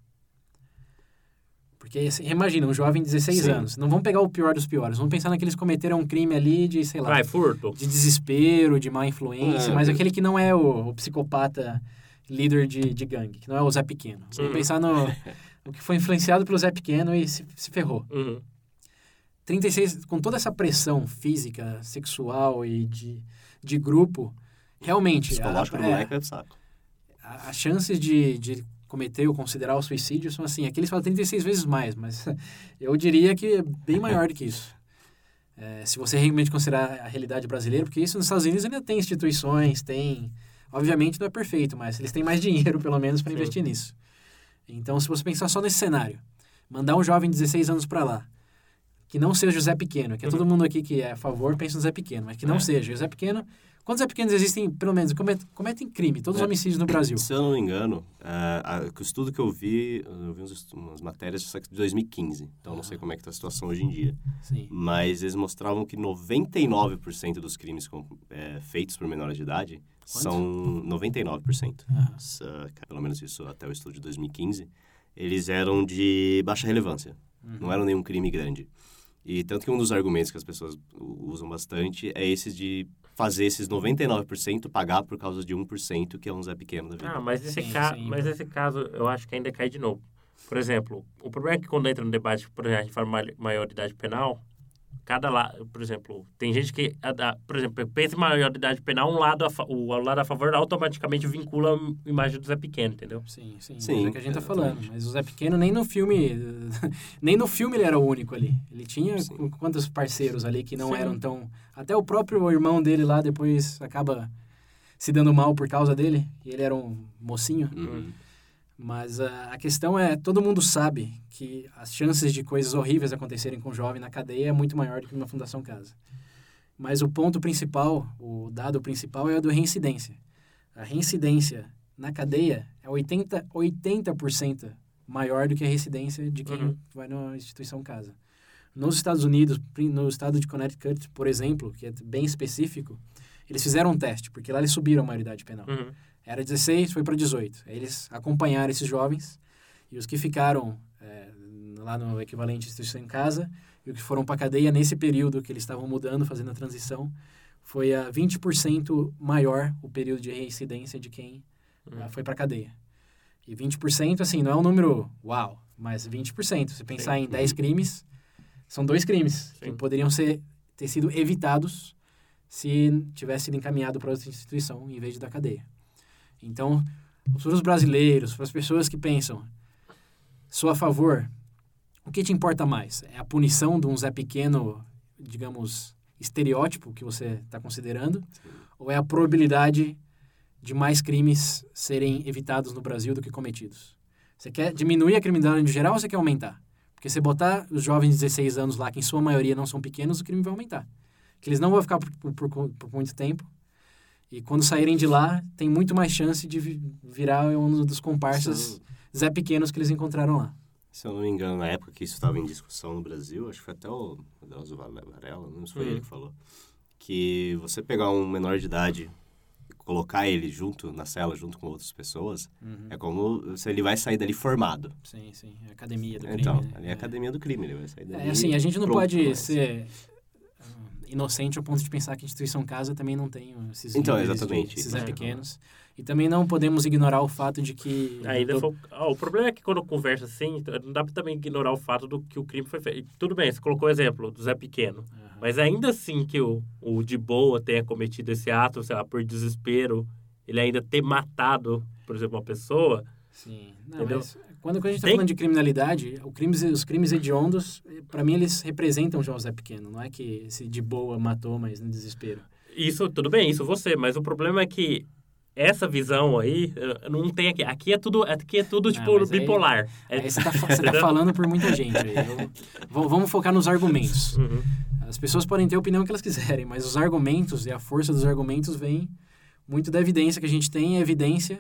Porque, assim, imagina, um jovem de 16 Sim. anos, não vamos pegar o pior dos piores, vamos pensar naqueles que cometeram um crime ali de, sei lá, Vai, furto. de desespero, de má influência, É, mas aquele que não é o, o psicopata líder de, de gangue, que não é o Zé Pequeno. Vamos Uhum. pensar no, no que foi influenciado pelo Zé Pequeno e se, se ferrou. Uhum. 36, com toda essa pressão física, sexual e de, de grupo, realmente, a, psicológico do é, moleque é saco. a- as chances de, de cometer ou considerar o suicídio são assim, aqui eles falam 36 vezes mais, mas [laughs] eu diria que é bem maior do que isso. É, se você realmente considerar a realidade brasileira, porque isso nos Estados Unidos ainda tem instituições, tem... Obviamente não é perfeito, mas eles têm mais [laughs] dinheiro, pelo menos, para investir nisso. Então, se você pensar só nesse cenário, mandar um jovem de 16 anos para lá, que não seja o Zé Pequeno, que é todo Uhum. mundo aqui que é a favor, pensa no Zé Pequeno, mas que não É. seja. O Zé Pequeno... Quantos Zé Pequenos existem, pelo menos, cometem, cometem crime, todos os É. homicídios no Brasil? Se eu não me engano, é, a- o estudo que eu vi, eu vi uns umas matérias de 2015, então eu não sei como é que tá a situação hoje em dia. Sim. Mas eles mostravam que 99% dos crimes com- é, feitos por menores de idade são 99%. Ah, Essa- pelo menos isso até o estudo de 2015. Eles eram de baixa relevância, uhum. não eram nenhum crime grande. E tanto que um dos argumentos que as pessoas usam bastante é esse de fazer esses 99% pagar por causa de 1% que é um Zé Pequeno da vida. Ah, mas esse, Sim, ca... sim. mas esse caso eu acho que ainda cai de novo. Por exemplo, o problema é que quando entra no debate, por exemplo, a gente fala ma- maioridade penal, cada lado, por exemplo, tem gente que, por exemplo, pensa em maioridade penal, um lado, o lado a favor automaticamente vincula a imagem do Zé Pequeno, entendeu? Sim, sim, Sim, é o que a gente tá falando. Mas o Zé Pequeno nem no filme, [laughs] nem no filme ele era o único ali. Ele tinha Sim. qu- quantos parceiros ali que não Sim. eram tão... Até o próprio irmão dele lá depois acaba se dando mal por causa dele. E ele era um mocinho. Uhum. Mas ah, a questão é, todo mundo sabe que as chances de coisas horríveis acontecerem com o jovem na cadeia é muito maior do que numa fundação casa. Mas o ponto principal, o dado principal é o do reincidência. a reincidência na cadeia é 80%, 80% maior do que a reincidência de quem Uhum. vai numa instituição casa. Nos Estados Unidos, no estado de Connecticut, por exemplo, que é bem específico, eles fizeram um teste, porque lá eles subiram a maioridade penal. Uhum. Era 16, foi para 18. Aí eles acompanharam esses jovens e os que ficaram é, lá no equivalente instituição em casa e os que foram para cadeia nesse período que eles estavam mudando, fazendo a transição, foi a 20% maior o período de reincidência de quem Uhum. foi para cadeia. E 20%, assim, não é um número uau, mas 20%. Se pensar em 10 crimes, são dois crimes que Sim. poderiam ser, ter sido evitados se tivesse sido encaminhado para outra instituição em vez de da cadeia. Então, para os brasileiros, para as pessoas que pensam, sou a favor, o que te importa mais? É a punição de um Zé Pequeno, digamos, estereótipo que você está considerando? Ou é a probabilidade de mais crimes serem evitados no Brasil do que cometidos? Você quer diminuir a criminalidade geral ou você quer aumentar? Porque se botar os jovens de 16 anos lá, que em sua maioria não são pequenos, o crime vai aumentar. Que eles não vão ficar por, por- por muito tempo. E quando saírem de lá, tem muito mais chance de vi- virar um dos comparsas Zé Pequenos que eles encontraram lá. Se eu não me engano, na época que isso estava em discussão no Brasil, acho que foi até o Adelso Varela, não sei se foi Uhum. ele que falou, que você pegar um menor de idade e colocar ele junto na cela, junto com outras pessoas, é como se ele vai sair dali formado. Sim, sim. É a academia do crime. Então, né? ali é a academia do crime, ele vai sair dali. É assim, a gente não pronto, pode mas- ser inocente ao ponto de pensar que a instituição casa também não tem esses Então, níveis de- exatamente, esses. Zé pequenos. E também não podemos ignorar o fato de que... Ainda foi- ah, o problema é que quando conversa assim, não dá pra também ignorar o fato do que o crime foi feito. Tudo bem, você colocou o exemplo do Zé Pequeno. Aham. Mas ainda assim que o, o de boa tenha cometido esse ato, sei lá, por desespero, ele ainda ter matado, por exemplo, uma pessoa, Sim. Não, Entendeu? mas quando, quando a gente está falando de criminalidade, crimes, os crimes hediondos, para mim, eles representam Zé Pequeno. Não é que esse de boa matou, mas no desespero. isso, tudo bem, isso você, mas o problema é que essa visão aí, não tem aqui. Aqui é tudo, aqui é tudo tipo, mas aí- bipolar. É- Aí você tá, fa- [laughs] você tá falando por muita gente. Eu- vamos focar nos argumentos. Uhum. As pessoas podem ter a opinião que elas quiserem, mas os argumentos e a força dos argumentos vem muito da evidência que a gente tem. A evidência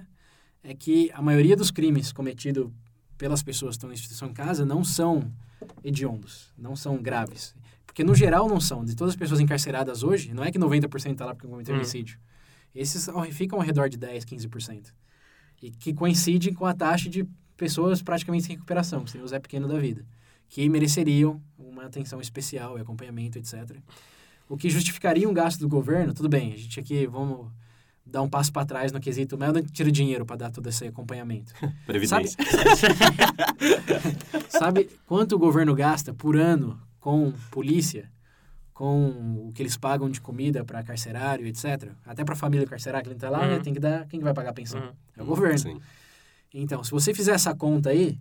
é que a maioria dos crimes cometidos pelas pessoas que estão na instituição em casa não são hediondos, não são graves. Porque, no geral, não são. De todas as pessoas encarceradas hoje, não é que 90% está lá porque cometeu Hum. homicídio. Esses ficam ao redor de 10, 15%. E que coincidem com a taxa de pessoas praticamente em recuperação, que seria o Zé Pequeno da vida, que mereceriam uma atenção especial e acompanhamento, etc. O que justificaria um gasto do governo, tudo bem, a gente aqui vamos dar um passo para trás no quesito, mas onde tira dinheiro para dar todo esse acompanhamento? [laughs] Previdência. [laughs] Sabe quanto o governo gasta por ano com polícia, com o que eles pagam de comida para carcerário, etc? Até para a família carcerária que ele está lá, Uhum. né, tem que dar, quem que vai pagar a pensão? Uhum. É o governo. Sim. Então, se você fizer essa conta aí,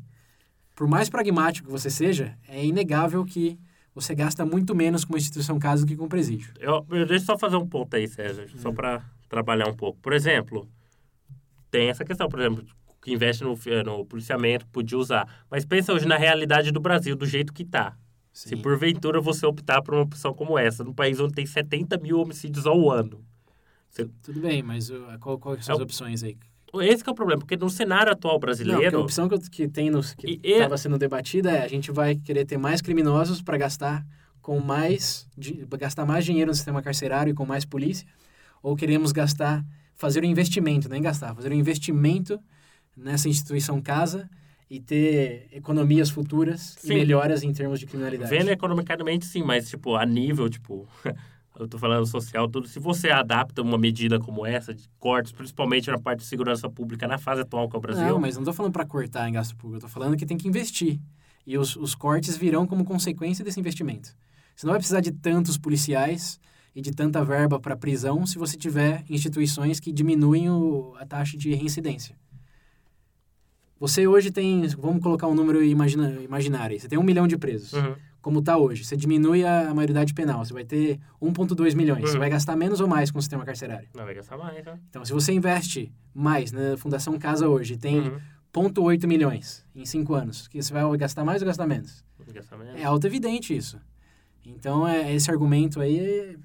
por mais pragmático que você seja, é inegável que você gasta muito menos com uma instituição casa do que com um presídio. Eu, eu deixa eu só fazer um ponto aí, César, só Hum. para trabalhar um pouco. Por exemplo, tem essa questão, por exemplo, que investe no, fi- no policiamento, podia usar. Mas pensa hoje na realidade do Brasil, do jeito que tá. Se porventura você optar por uma opção como essa, num país onde tem 70 mil homicídios ao ano. Você- Tudo bem, mas uh, qual, quais são as É opções aí? Esse é o problema, porque no cenário atual Não, brasileiro... a opção que, que tem nos, que estava sendo debatida é a gente vai querer ter mais criminosos para gastar com mais gastar mais dinheiro no sistema carcerário e com mais polícia, ou queremos gastar fazer um investimento, nem gastar, fazer um investimento nessa instituição casa e ter economias futuras Sim. e melhoras em termos de criminalidade. Vendo economicamente, sim, mas, tipo, a nível, tipo, [laughs] eu tô falando social, tudo. Se você adapta uma medida como essa, de cortes, principalmente na parte de segurança pública, na fase atual que é o Brasil. Não, mas não estou falando para cortar em gasto público, eu tô falando que tem que investir. E os, os cortes virão como consequência desse investimento. Você não vai precisar de tantos policiais e de tanta verba para prisão se você tiver instituições que diminuem o, a taxa de reincidência. Você hoje tem, vamos colocar um número imagina, imaginário, você tem um milhão de presos, Uhum. como está hoje. Você diminui a, maioridade penal, você vai ter 1,2 milhões. Você Uhum. vai gastar menos ou mais com o sistema carcerário. Não vai gastar mais, né? Então, se você investe mais na Fundação Casa hoje, tem Uhum. 0,8 milhões em cinco anos. Que você vai gastar mais ou gastar menos? Gastar menos. É auto-evidente isso. Então, é, esse argumento aí,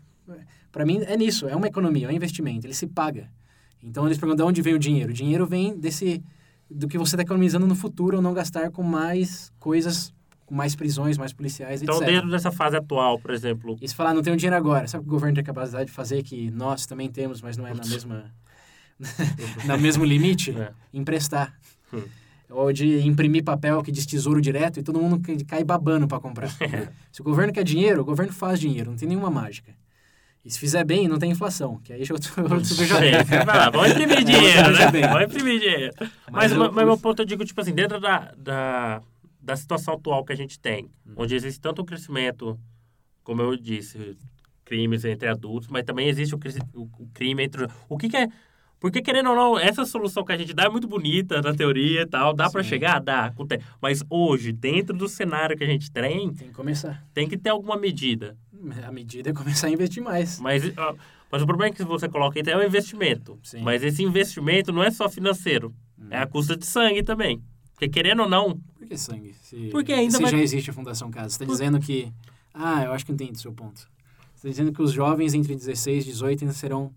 para mim, é nisso. É uma economia, é um investimento. Ele se paga. Então eles perguntam de onde vem o dinheiro. O dinheiro vem desse do que você está economizando no futuro ou não gastar com mais coisas, com mais prisões, mais policiais, Então, etc. dentro dessa fase atual, por exemplo, E se falar, não tenho dinheiro agora, sabe o que o governo tem capacidade de fazer que nós também temos, mas não é na mesma [laughs] no mesmo limite? [laughs] É. Emprestar. Hum. Ou de imprimir papel que diz tesouro direto e todo mundo cai- babando para comprar. [laughs] Se o governo quer dinheiro, o governo faz dinheiro, não tem nenhuma mágica. E se fizer bem, não tem inflação, que aí [laughs] super É, vai lá, vamos imprimir dinheiro, né? Vamos imprimir dinheiro. Mas, Mas mas, o- mas meu o- ponto, eu digo, tipo assim, dentro da, da, da situação atual que a gente tem, Hum. onde existe tanto o crescimento, como eu disse, crimes entre adultos, mas também existe o, o- o crime entre... O que que é... Porque, querendo ou não, essa solução que a gente dá é muito bonita na teoria e tal. Dá pra Sim. chegar? Dá. Mas hoje, dentro do cenário que a gente tem, Tem que começar. tem que ter alguma medida. A medida é começar a investir mais. Mas, mas o problema é que você coloca aí é o investimento. Sim. Mas esse investimento não é só financeiro. É a custa de sangue também. Porque querendo ou não, Por que sangue? Se, Porque ainda se vai- já existe a Fundação Casa. Você está dizendo que... Ah, eu acho que entendi o seu ponto. Você está dizendo que os jovens entre 16 e 18 ainda serão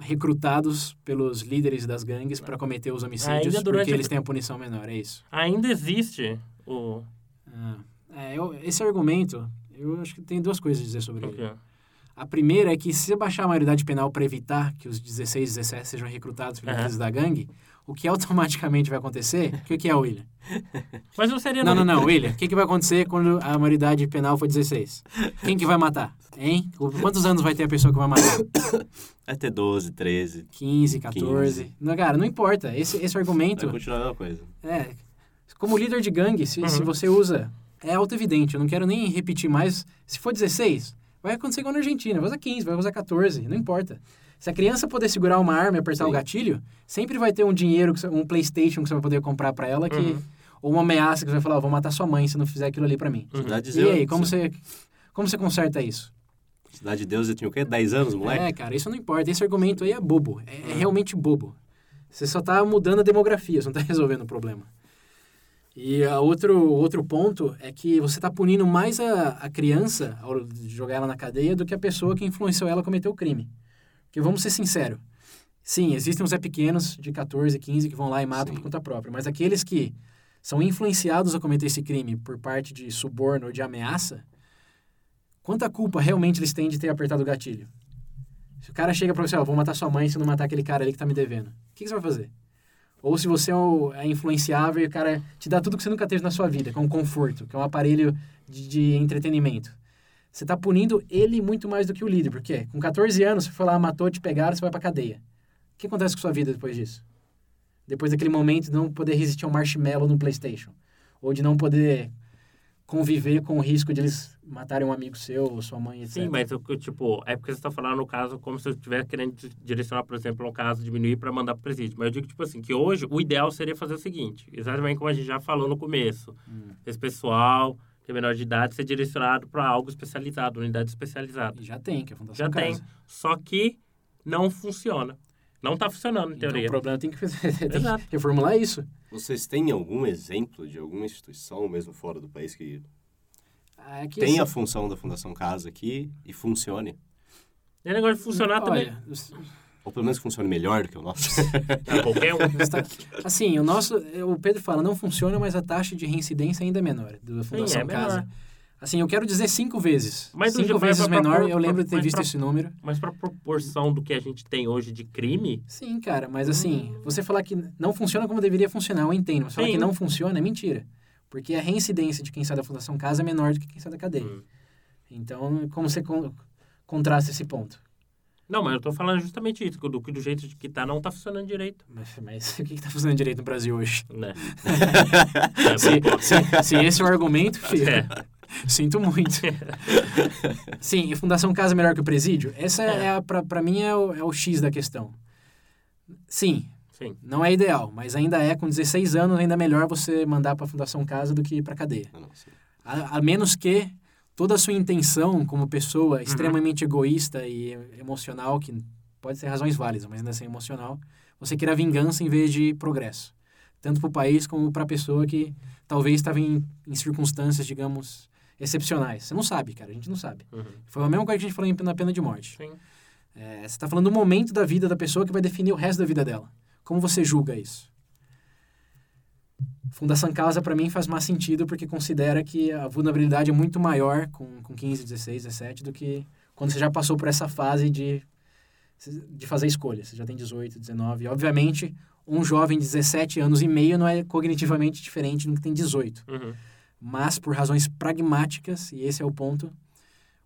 recrutados pelos líderes das gangues para cometer os homicídios porque a- eles têm a punição menor, é isso? ainda existe o. Ah, é, eu- esse argumento, eu acho que tem duas coisas a dizer sobre o ele. A primeira é que se você baixar a maioridade penal para evitar que os 16 e 17 sejam recrutados pelos líderes da gangue, o que automaticamente vai acontecer... O que, que é, William? [laughs] Mas não seria. Não, não, não, [laughs] William. O que, que vai acontecer quando a maioridade penal for 16? Quem que vai matar? Hein? Quantos anos vai ter a pessoa que vai matar? [coughs] Vai ter 12, 13. 15, 14? 15. Não, cara, não importa. Esse, esse argumento... Vai continuar a mesma coisa. É, como líder de gangue, se, se Uhum. você usa, é auto-evidente, eu não quero nem repetir mais. Se for 16, vai acontecer igual na Argentina, vai usar 15, vai usar 14, não importa. Se a criança poder segurar uma arma e apertar o Sim. gatilho, sempre vai ter um dinheiro, um Playstation que você vai poder comprar pra ela, que, Uhum. ou uma ameaça que você vai falar, "Ó, vou matar sua mãe se não fizer aquilo ali pra mim. Uhum. Cidade de E aí, como você, como você conserta isso? Cidade de Deus, eu tinha o quê? 10 anos, moleque? É, cara, isso não importa. Esse argumento aí é bobo. É, é realmente bobo. Você só tá mudando a demografia, você não tá [laughs] resolvendo o problema. E a outro, outro ponto é que você tá punindo mais a, a criança ao jogar ela na cadeia do que a pessoa que influenciou ela a cometer o crime. Porque vamos ser sinceros. Sim, existem os Zé Pequenos de 14, 15 que vão lá e matam Sim. por conta própria. Mas aqueles que são influenciados a cometer esse crime por parte de suborno ou de ameaça, quanta culpa realmente eles têm de ter apertado o gatilho? Se o cara chega pra você, ó, vou matar sua mãe se não matar aquele cara ali que tá me devendo. O que, que você vai fazer? Ou se você é, é influenciável e o cara te dá tudo que você nunca teve na sua vida, que é um conforto, que é um aparelho de, de entretenimento. Você tá punindo ele muito mais do que o líder. Por quê? Com 14 anos, você foi lá, matou, te pegaram, você vai pra cadeia. O que acontece com sua vida depois disso? Depois daquele momento de não poder resistir a um marshmallow no Playstation. Ou de não poder conviver com o risco de eles matarem um amigo seu, ou sua mãe, etc. Sim, mas o que, tipo, é porque você está falando no caso como se eu estivesse querendo di- direcionar, por exemplo, um caso, diminuir para mandar para presídio. Mas eu digo, tipo assim, que hoje o ideal seria fazer o seguinte, exatamente como a gente já falou no começo. Hum. Esse pessoal que é menor de idade ser direcionado para algo especializado, unidade especializada. E já tem, que é a Fundação Já tem. Casa. Só que não funciona. Não está funcionando, em Então, teoria. o problema tem que, fazer, [laughs] tem que reformular isso. Vocês têm algum exemplo de alguma instituição, mesmo fora do país, que Ah, É que tenha a função da Fundação Casa aqui e funcione? O negócio de funcionar também. Olha, os- Ou pelo menos funcione melhor do que o nosso? [laughs] Tá, qualquer um. está- assim, o nosso, o Pedro fala, não funciona, mas a taxa de reincidência ainda é menor da Fundação é menor. Casa. Assim, eu quero dizer cinco vezes. Mas cinco vezes pra- pra- menor, pra- eu lembro de ter visto pra- esse número. Mas para proporção do que a gente tem hoje de crime, Sim, cara, mas assim, você falar que não funciona como deveria funcionar, eu entendo. Mas falar Sim. que não funciona é mentira. Porque a reincidência de quem sai da Fundação Casa é menor do que quem sai da cadeia. Hum. Então, como você con- contrasta esse ponto? Não, mas eu tô falando justamente isso, do que do jeito que tá não tá funcionando direito, Mas, mas [laughs] o que está funcionando direito no Brasil hoje? né? [laughs] Se, se- se esse é o argumento, filho, É. sinto muito. [laughs] Sim, e Fundação Casa é melhor que o presídio? Essa é, a, pra, pra mim é o, é o X da questão. Sim, Sim. não é ideal, mas ainda é, com 16 anos, ainda é melhor você mandar pra Fundação Casa do que pra cadeia. Não, sim. A, a menos que toda a sua intenção como pessoa Uhum. extremamente egoísta e emocional, que pode ser razões válidas, mas ainda assim emocional, você queira vingança em vez de progresso. Tanto para o país como para a pessoa que talvez estava em, em circunstâncias, digamos, excepcionais. Você não sabe, cara, a gente não sabe. Uhum. Foi a mesma coisa que a gente falou na pena de morte. Sim. É, você está falando do momento da vida da pessoa que vai definir o resto da vida dela. Como você julga isso? Fundação Casa, para mim, faz mais sentido porque considera que a vulnerabilidade é muito maior com, com 15, 16, 17 do que quando você já passou por essa fase de, de fazer escolhas. Você já tem 18, 19. Obviamente, um jovem de 17 anos e meio não é cognitivamente diferente do que tem 18. Uhum. Mas, por razões pragmáticas, e esse é o ponto,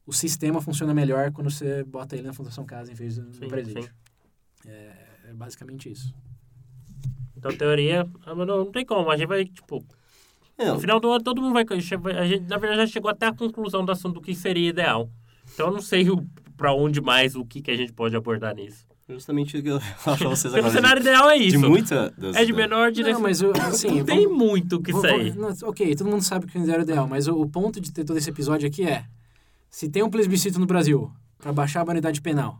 o sistema funciona melhor quando você bota ele na Fundação Casa em vez do Sim, no presídio. sim. É, é basicamente isso. Então, teoria, ah, não, tem como. A gente vai, tipo, Não, no final do ano todo mundo vai. A gente, na verdade, já chegou até a conclusão do assunto do que seria ideal. Então, eu não sei o, pra onde mais, o que, que a gente pode abordar nisso. justamente o que eu [laughs] falo pra vocês Porque o agora. cenário de, ideal é de isso. muita... Das, É de menor direção. Não, mas eu, assim, não tem vamos- muito o que sair. não, ok, todo mundo sabe que o era ideal, mas o, o ponto de ter todo esse episódio aqui é: se tem um plebiscito no Brasil para baixar a maioridade penal,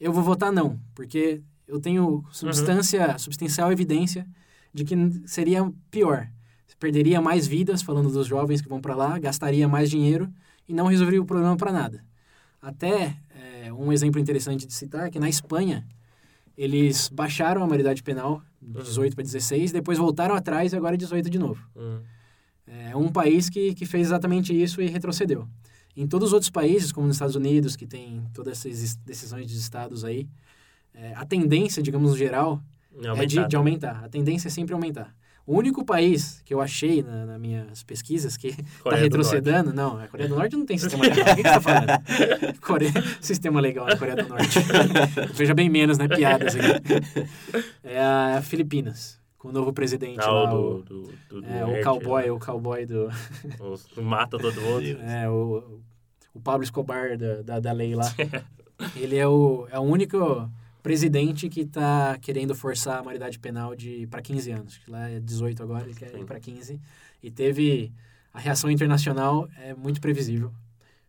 eu vou votar não, porque eu tenho substância, substancial evidência de que seria pior. Perderia mais vidas, falando dos jovens que vão para lá, gastaria mais dinheiro e não resolveria o problema para nada. Até é, um exemplo interessante de citar é que na Espanha eles baixaram a maioridade penal de 18 para 16, depois voltaram atrás e agora é 18 de novo. Hum. É um país que, que fez exatamente isso e retrocedeu. Em todos os outros países, como nos Estados Unidos, que tem todas essas decisões de estados aí, é, a tendência, digamos geral, é de, de aumentar. A tendência é sempre aumentar. O único país que eu achei na, nas minhas pesquisas que [laughs] está do retrocedendo, não, a Coreia do Norte não tem sistema legal. [laughs] O que você está falando? Coreia, [laughs] sistema legal na Coreia do Norte. Veja bem menos, né? Piadas aqui. É a Filipinas, com o novo presidente Ah, lá, o o, do, do, do, do é, o cowboy, né? o cowboy do... Os- Mata todo mundo. É, o, o Pablo Escobar da, da, da lei lá. Ele é o, é o único presidente que está querendo forçar a maioridade penal de para 15 anos. que Lá é 18 agora, ele quer Sim. ir para 15. E teve... A reação internacional é muito previsível.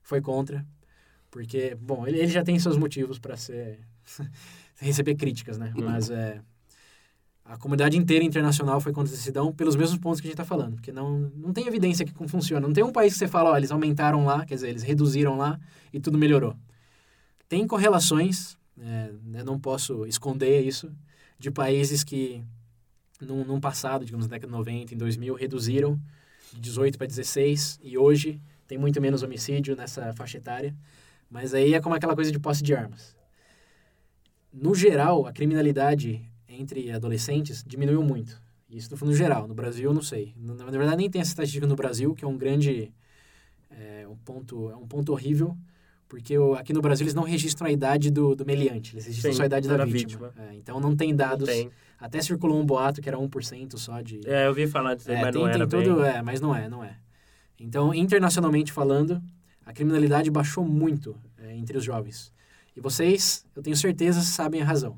Foi contra. Porque, bom, ele, ele já tem seus motivos para ser... [laughs] receber críticas, né? Mas é... A comunidade inteira internacional foi contra a decisão pelos mesmos pontos que a gente está falando. Porque não, não tem evidência que funciona. Não tem um país que você fala, ó, eles aumentaram lá, quer dizer, eles reduziram lá e tudo melhorou. Tem correlações, é, não posso esconder isso, de países que, num, num passado, digamos, na década de 90, em 2000, reduziram de 18 para 16 e hoje tem muito menos homicídio nessa faixa etária. Mas aí é como aquela coisa de posse de armas. No geral, a criminalidade entre adolescentes diminuiu muito. Isso no geral. No Brasil, não sei. Na verdade, nem tem essa estatística no Brasil, que é um grande... É um ponto, é um ponto horrível, porque o- aqui no Brasil eles não registram a idade do, do meliante, eles registram Sim, só a idade da, da vítima. vítima. É, então não tem dados. Tem. Até circulou um boato que era 1% só de... É, eu ouvi falar disso, É, mas tem, não era tem bem. tudo, é, mas não é, não é. Então, internacionalmente falando, a criminalidade baixou muito é, entre os jovens. E vocês, eu tenho certeza, sabem a razão.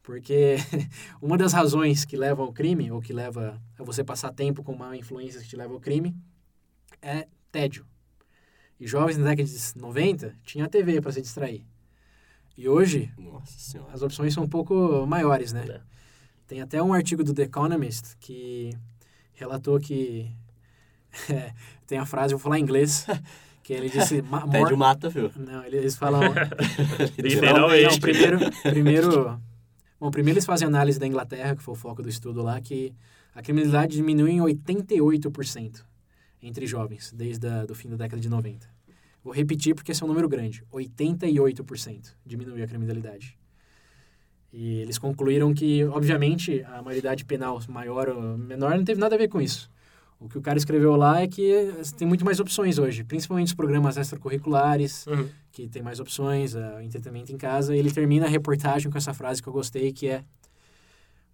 Porque [laughs] uma das razões que levam ao crime, ou que leva a você passar tempo com má influência que te leva ao crime, é tédio. E jovens na década de 90 tinham a TV para se distrair. E hoje, as opções são um pouco maiores, né? É. Tem até um artigo do The Economist que relatou que [laughs] é, tem a frase, vou falar em inglês, [laughs] que ele disse ma- mata, viu? não, eles falam [laughs] Literalmente. não, primeiro, primeiro, bom, primeiro eles fazem análise da Inglaterra, que foi o foco do estudo lá, que a criminalidade diminuiu em 88% entre jovens, desde o fim da década de 90. Vou repetir porque esse é um número grande. 88% diminuiu a criminalidade. E eles concluíram que, obviamente, a maioridade penal maior ou menor não teve nada a ver com isso. O que o cara escreveu lá é que tem muito mais opções hoje, principalmente os programas extracurriculares, Uhum. que tem mais opções, uh, entretenimento em casa. E ele termina a reportagem com essa frase que eu gostei, que é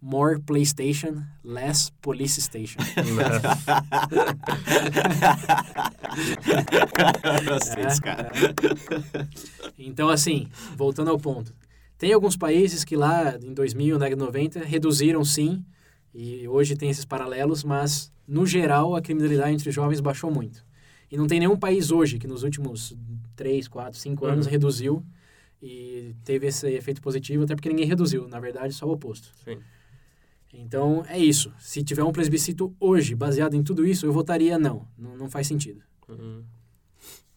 More PlayStation, less Police Station. [laughs] Desse cara. Então, assim, voltando ao ponto. Tem alguns países que lá em 2000, na década de 90, reduziram sim, e hoje tem esses paralelos, mas no geral a criminalidade entre jovens baixou muito. E não tem nenhum país hoje que nos últimos 3, 4, 5 anos Uhum. reduziu e teve esse efeito positivo, até porque ninguém reduziu, na verdade, só o oposto. Sim. Então, é isso. Se tiver um plebiscito hoje baseado em tudo isso, eu votaria não. Não, não faz sentido. Uhum.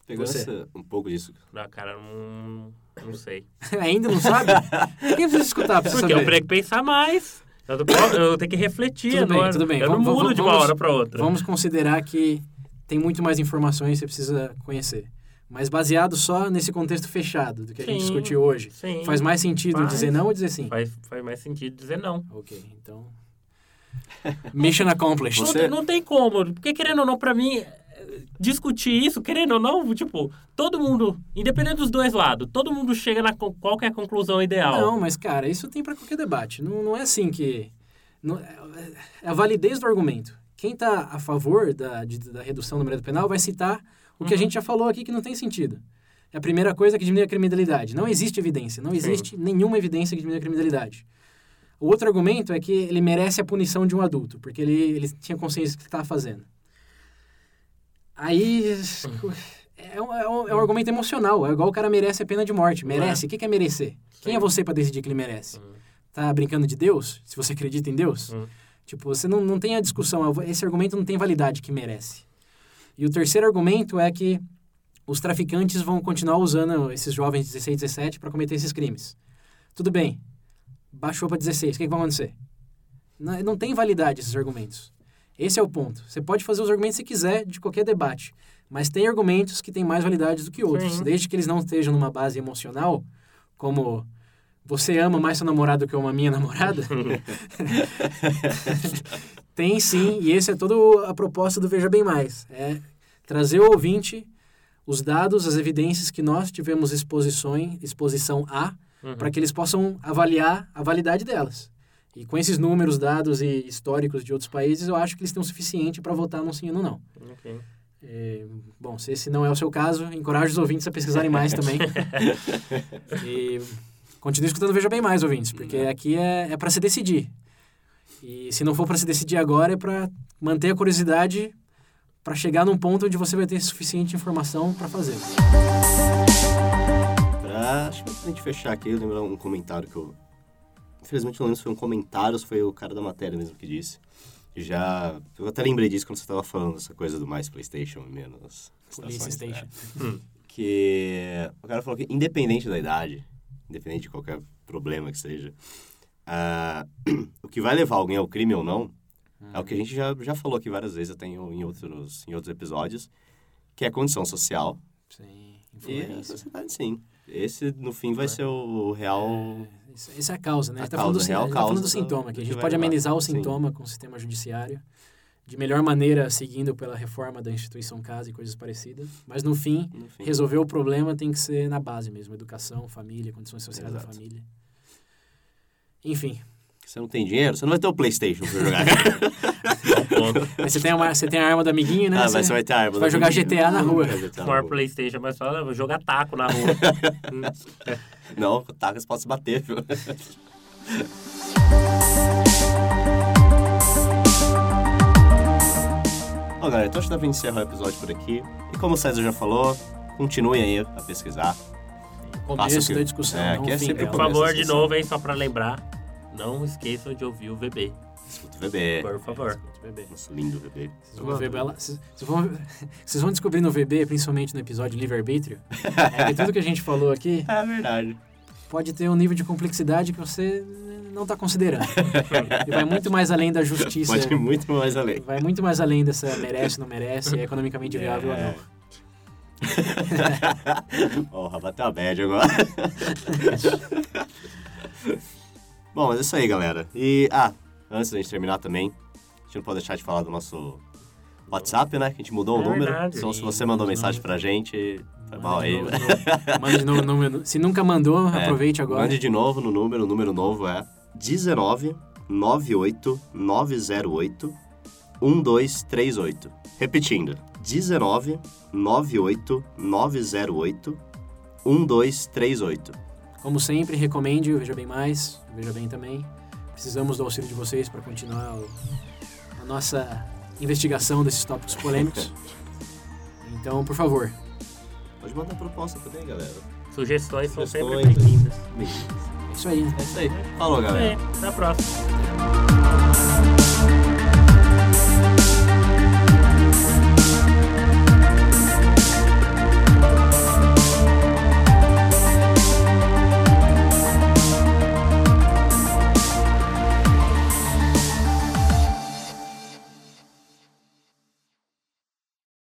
Pegando essa- um pouco disso. Não, cara, não, Não sei. [laughs] Ainda não sabe? Por que precisa escutar? Precisa Porque eu saber? tenho que pensar mais. Eu, eu tenho que refletir Tudo bem, agora. tudo bem. Eu não Vamos- mudo de uma vamos- hora pra outra. Vamos considerar que tem muito mais informações que você precisa conhecer. Mas baseado só nesse contexto fechado do que a gente Sim, discutiu hoje. Sim. Faz mais sentido Faz. dizer não ou dizer sim? Faz, faz mais sentido dizer não. Ok, então. [laughs] Mission accomplished. Não, Você- não tem como. Porque, querendo ou não, pra mim, discutir isso, querendo ou não, tipo, todo mundo, independente dos dois lados, todo mundo chega na qual é a conclusão ideal. Não, mas cara, isso tem pra qualquer debate. Não, não é assim que. não- é é a validez do argumento. Quem está a favor da, de- da redução do número penal vai citar o que a Uhum. gente já falou aqui que não tem sentido. É a primeira coisa que diminui a criminalidade. Não existe evidência. Não existe nenhuma evidência que diminui a criminalidade. O outro argumento é que ele merece a punição de um adulto, porque ele, ele tinha consciência do que estava fazendo. Aí. É um, é um- é um argumento emocional. É igual o cara merece a pena de morte. Merece. O que é merecer? Quem é Sim. você para decidir que ele merece? Uhum. Tá brincando de Deus? Se você acredita em Deus? Uhum. Tipo, você não, não tem a discussão. Esse argumento não tem validade que merece. E o terceiro argumento é que os traficantes vão continuar usando esses jovens de 16, 17 para cometer esses crimes. Tudo bem. Baixou para 16. O que, que vai acontecer? Não, não tem validade esses argumentos. Esse é o ponto. Você pode fazer os argumentos que quiser de qualquer debate, mas tem argumentos que têm mais validade do que outros, Sim. desde que eles não estejam numa base emocional, como você ama mais seu namorado do que eu amo a minha namorada. [laughs] [laughs] tem sim, e esse é todo a proposta do Veja Bem Mais. É trazer ao ouvinte os dados, as evidências que nós tivemos exposições, exposição a, Uhum. para que eles possam avaliar a validade delas. E com esses números, dados e históricos de outros países, eu acho que eles têm o suficiente para votar num sim ou num não. Ok. É, bom, se esse não é o seu caso, encorajo os ouvintes a pesquisarem mais também. [laughs] e continue escutando Veja Bem Mais, ouvintes, porque aqui é, é para se decidir. E se não for para se decidir agora, é para manter a curiosidade para chegar num ponto onde você vai ter suficiente informação para fazer. Pra, acho que pra gente fechar aqui, eu lembro um comentário que eu... Infelizmente não lembro se foi um comentário ou se foi o cara da matéria mesmo que disse. Já... Eu até lembrei disso quando você tava falando essa coisa do mais Playstation e menos... Police Station. né? Que... O cara falou que independente da idade, independente de qualquer problema que seja, ah, [clears throat] o que vai levar alguém ao crime ou não é o que a gente já, já falou aqui várias vezes, até em, em, outros, em outros episódios, que é a condição social Sim, e influência. sociedade, sim. Esse, no fim, vai ser o real... Isso- Essa é a causa, né? A A gente tá falando do, causa, a gente tá falando do sintoma, do que a gente pode levar. amenizar o Sim. sintoma com o sistema judiciário, de melhor maneira seguindo pela reforma da instituição casa e coisas parecidas, mas no fim, No fim. resolver o problema tem que ser na base mesmo, educação, família, condições sociais da Exato. família. Enfim, Você não tem dinheiro, você não vai ter o Playstation pra jogar. [laughs] Mas você tem a, você tem a arma do amiguinho, né? ah, Você- mas você vai ter a arma. vai do jogar amiguinho. GTA na rua. Vai Maior. Playstation, mas só vou jogar taco na rua. [laughs] Não, com tacas pode se bater, viu? [laughs] Bom, galera, então acho que dá pra encerrar o episódio por aqui. E como o César já falou, continuem aí a pesquisar. começo que- da discussão, é, aqui é sempre dela. Por favor, de novo, hein, só pra lembrar. Não esqueçam de ouvir o VB. Escuta o bebê. Por favor. Escuta o bebê. Nosso lindo bebê. Vocês vão, ver bela- vocês- [laughs] vão- vocês vão descobrir no VB, principalmente no episódio livre-arbítrio, [laughs] é que tudo que a gente falou aqui É verdade. pode ter um nível de complexidade que você não está considerando. e vai muito mais além da justiça. Pode ir muito mais além. Vai muito mais além dessa merece, não merece, é economicamente viável ou É. não. [laughs] Porra, bateu a bad agora. Bom, mas é isso aí, galera. E, ah, antes da gente terminar também, a gente não pode deixar de falar do nosso WhatsApp, né? Que a gente mudou o É número. verdade. Então, se você mandou mensagem pra gente, foi mal aí. de novo, de novo. Manda de novo o número. Se nunca mandou, [laughs] É, aproveite agora. Mande de novo no número. O número novo é 19 98 908 1238. Repetindo, 19 98 908 1238. Como sempre, recomende o Veja Bem Mais, o Veja Bem também. Precisamos do auxílio de vocês para continuar o- a nossa investigação desses tópicos polêmicos. [laughs] Então, por favor, Pode mandar proposta também, galera. Sugestões são sempre bem-vindas. é isso aí. É isso aí. Falou, É, galera. até a próxima.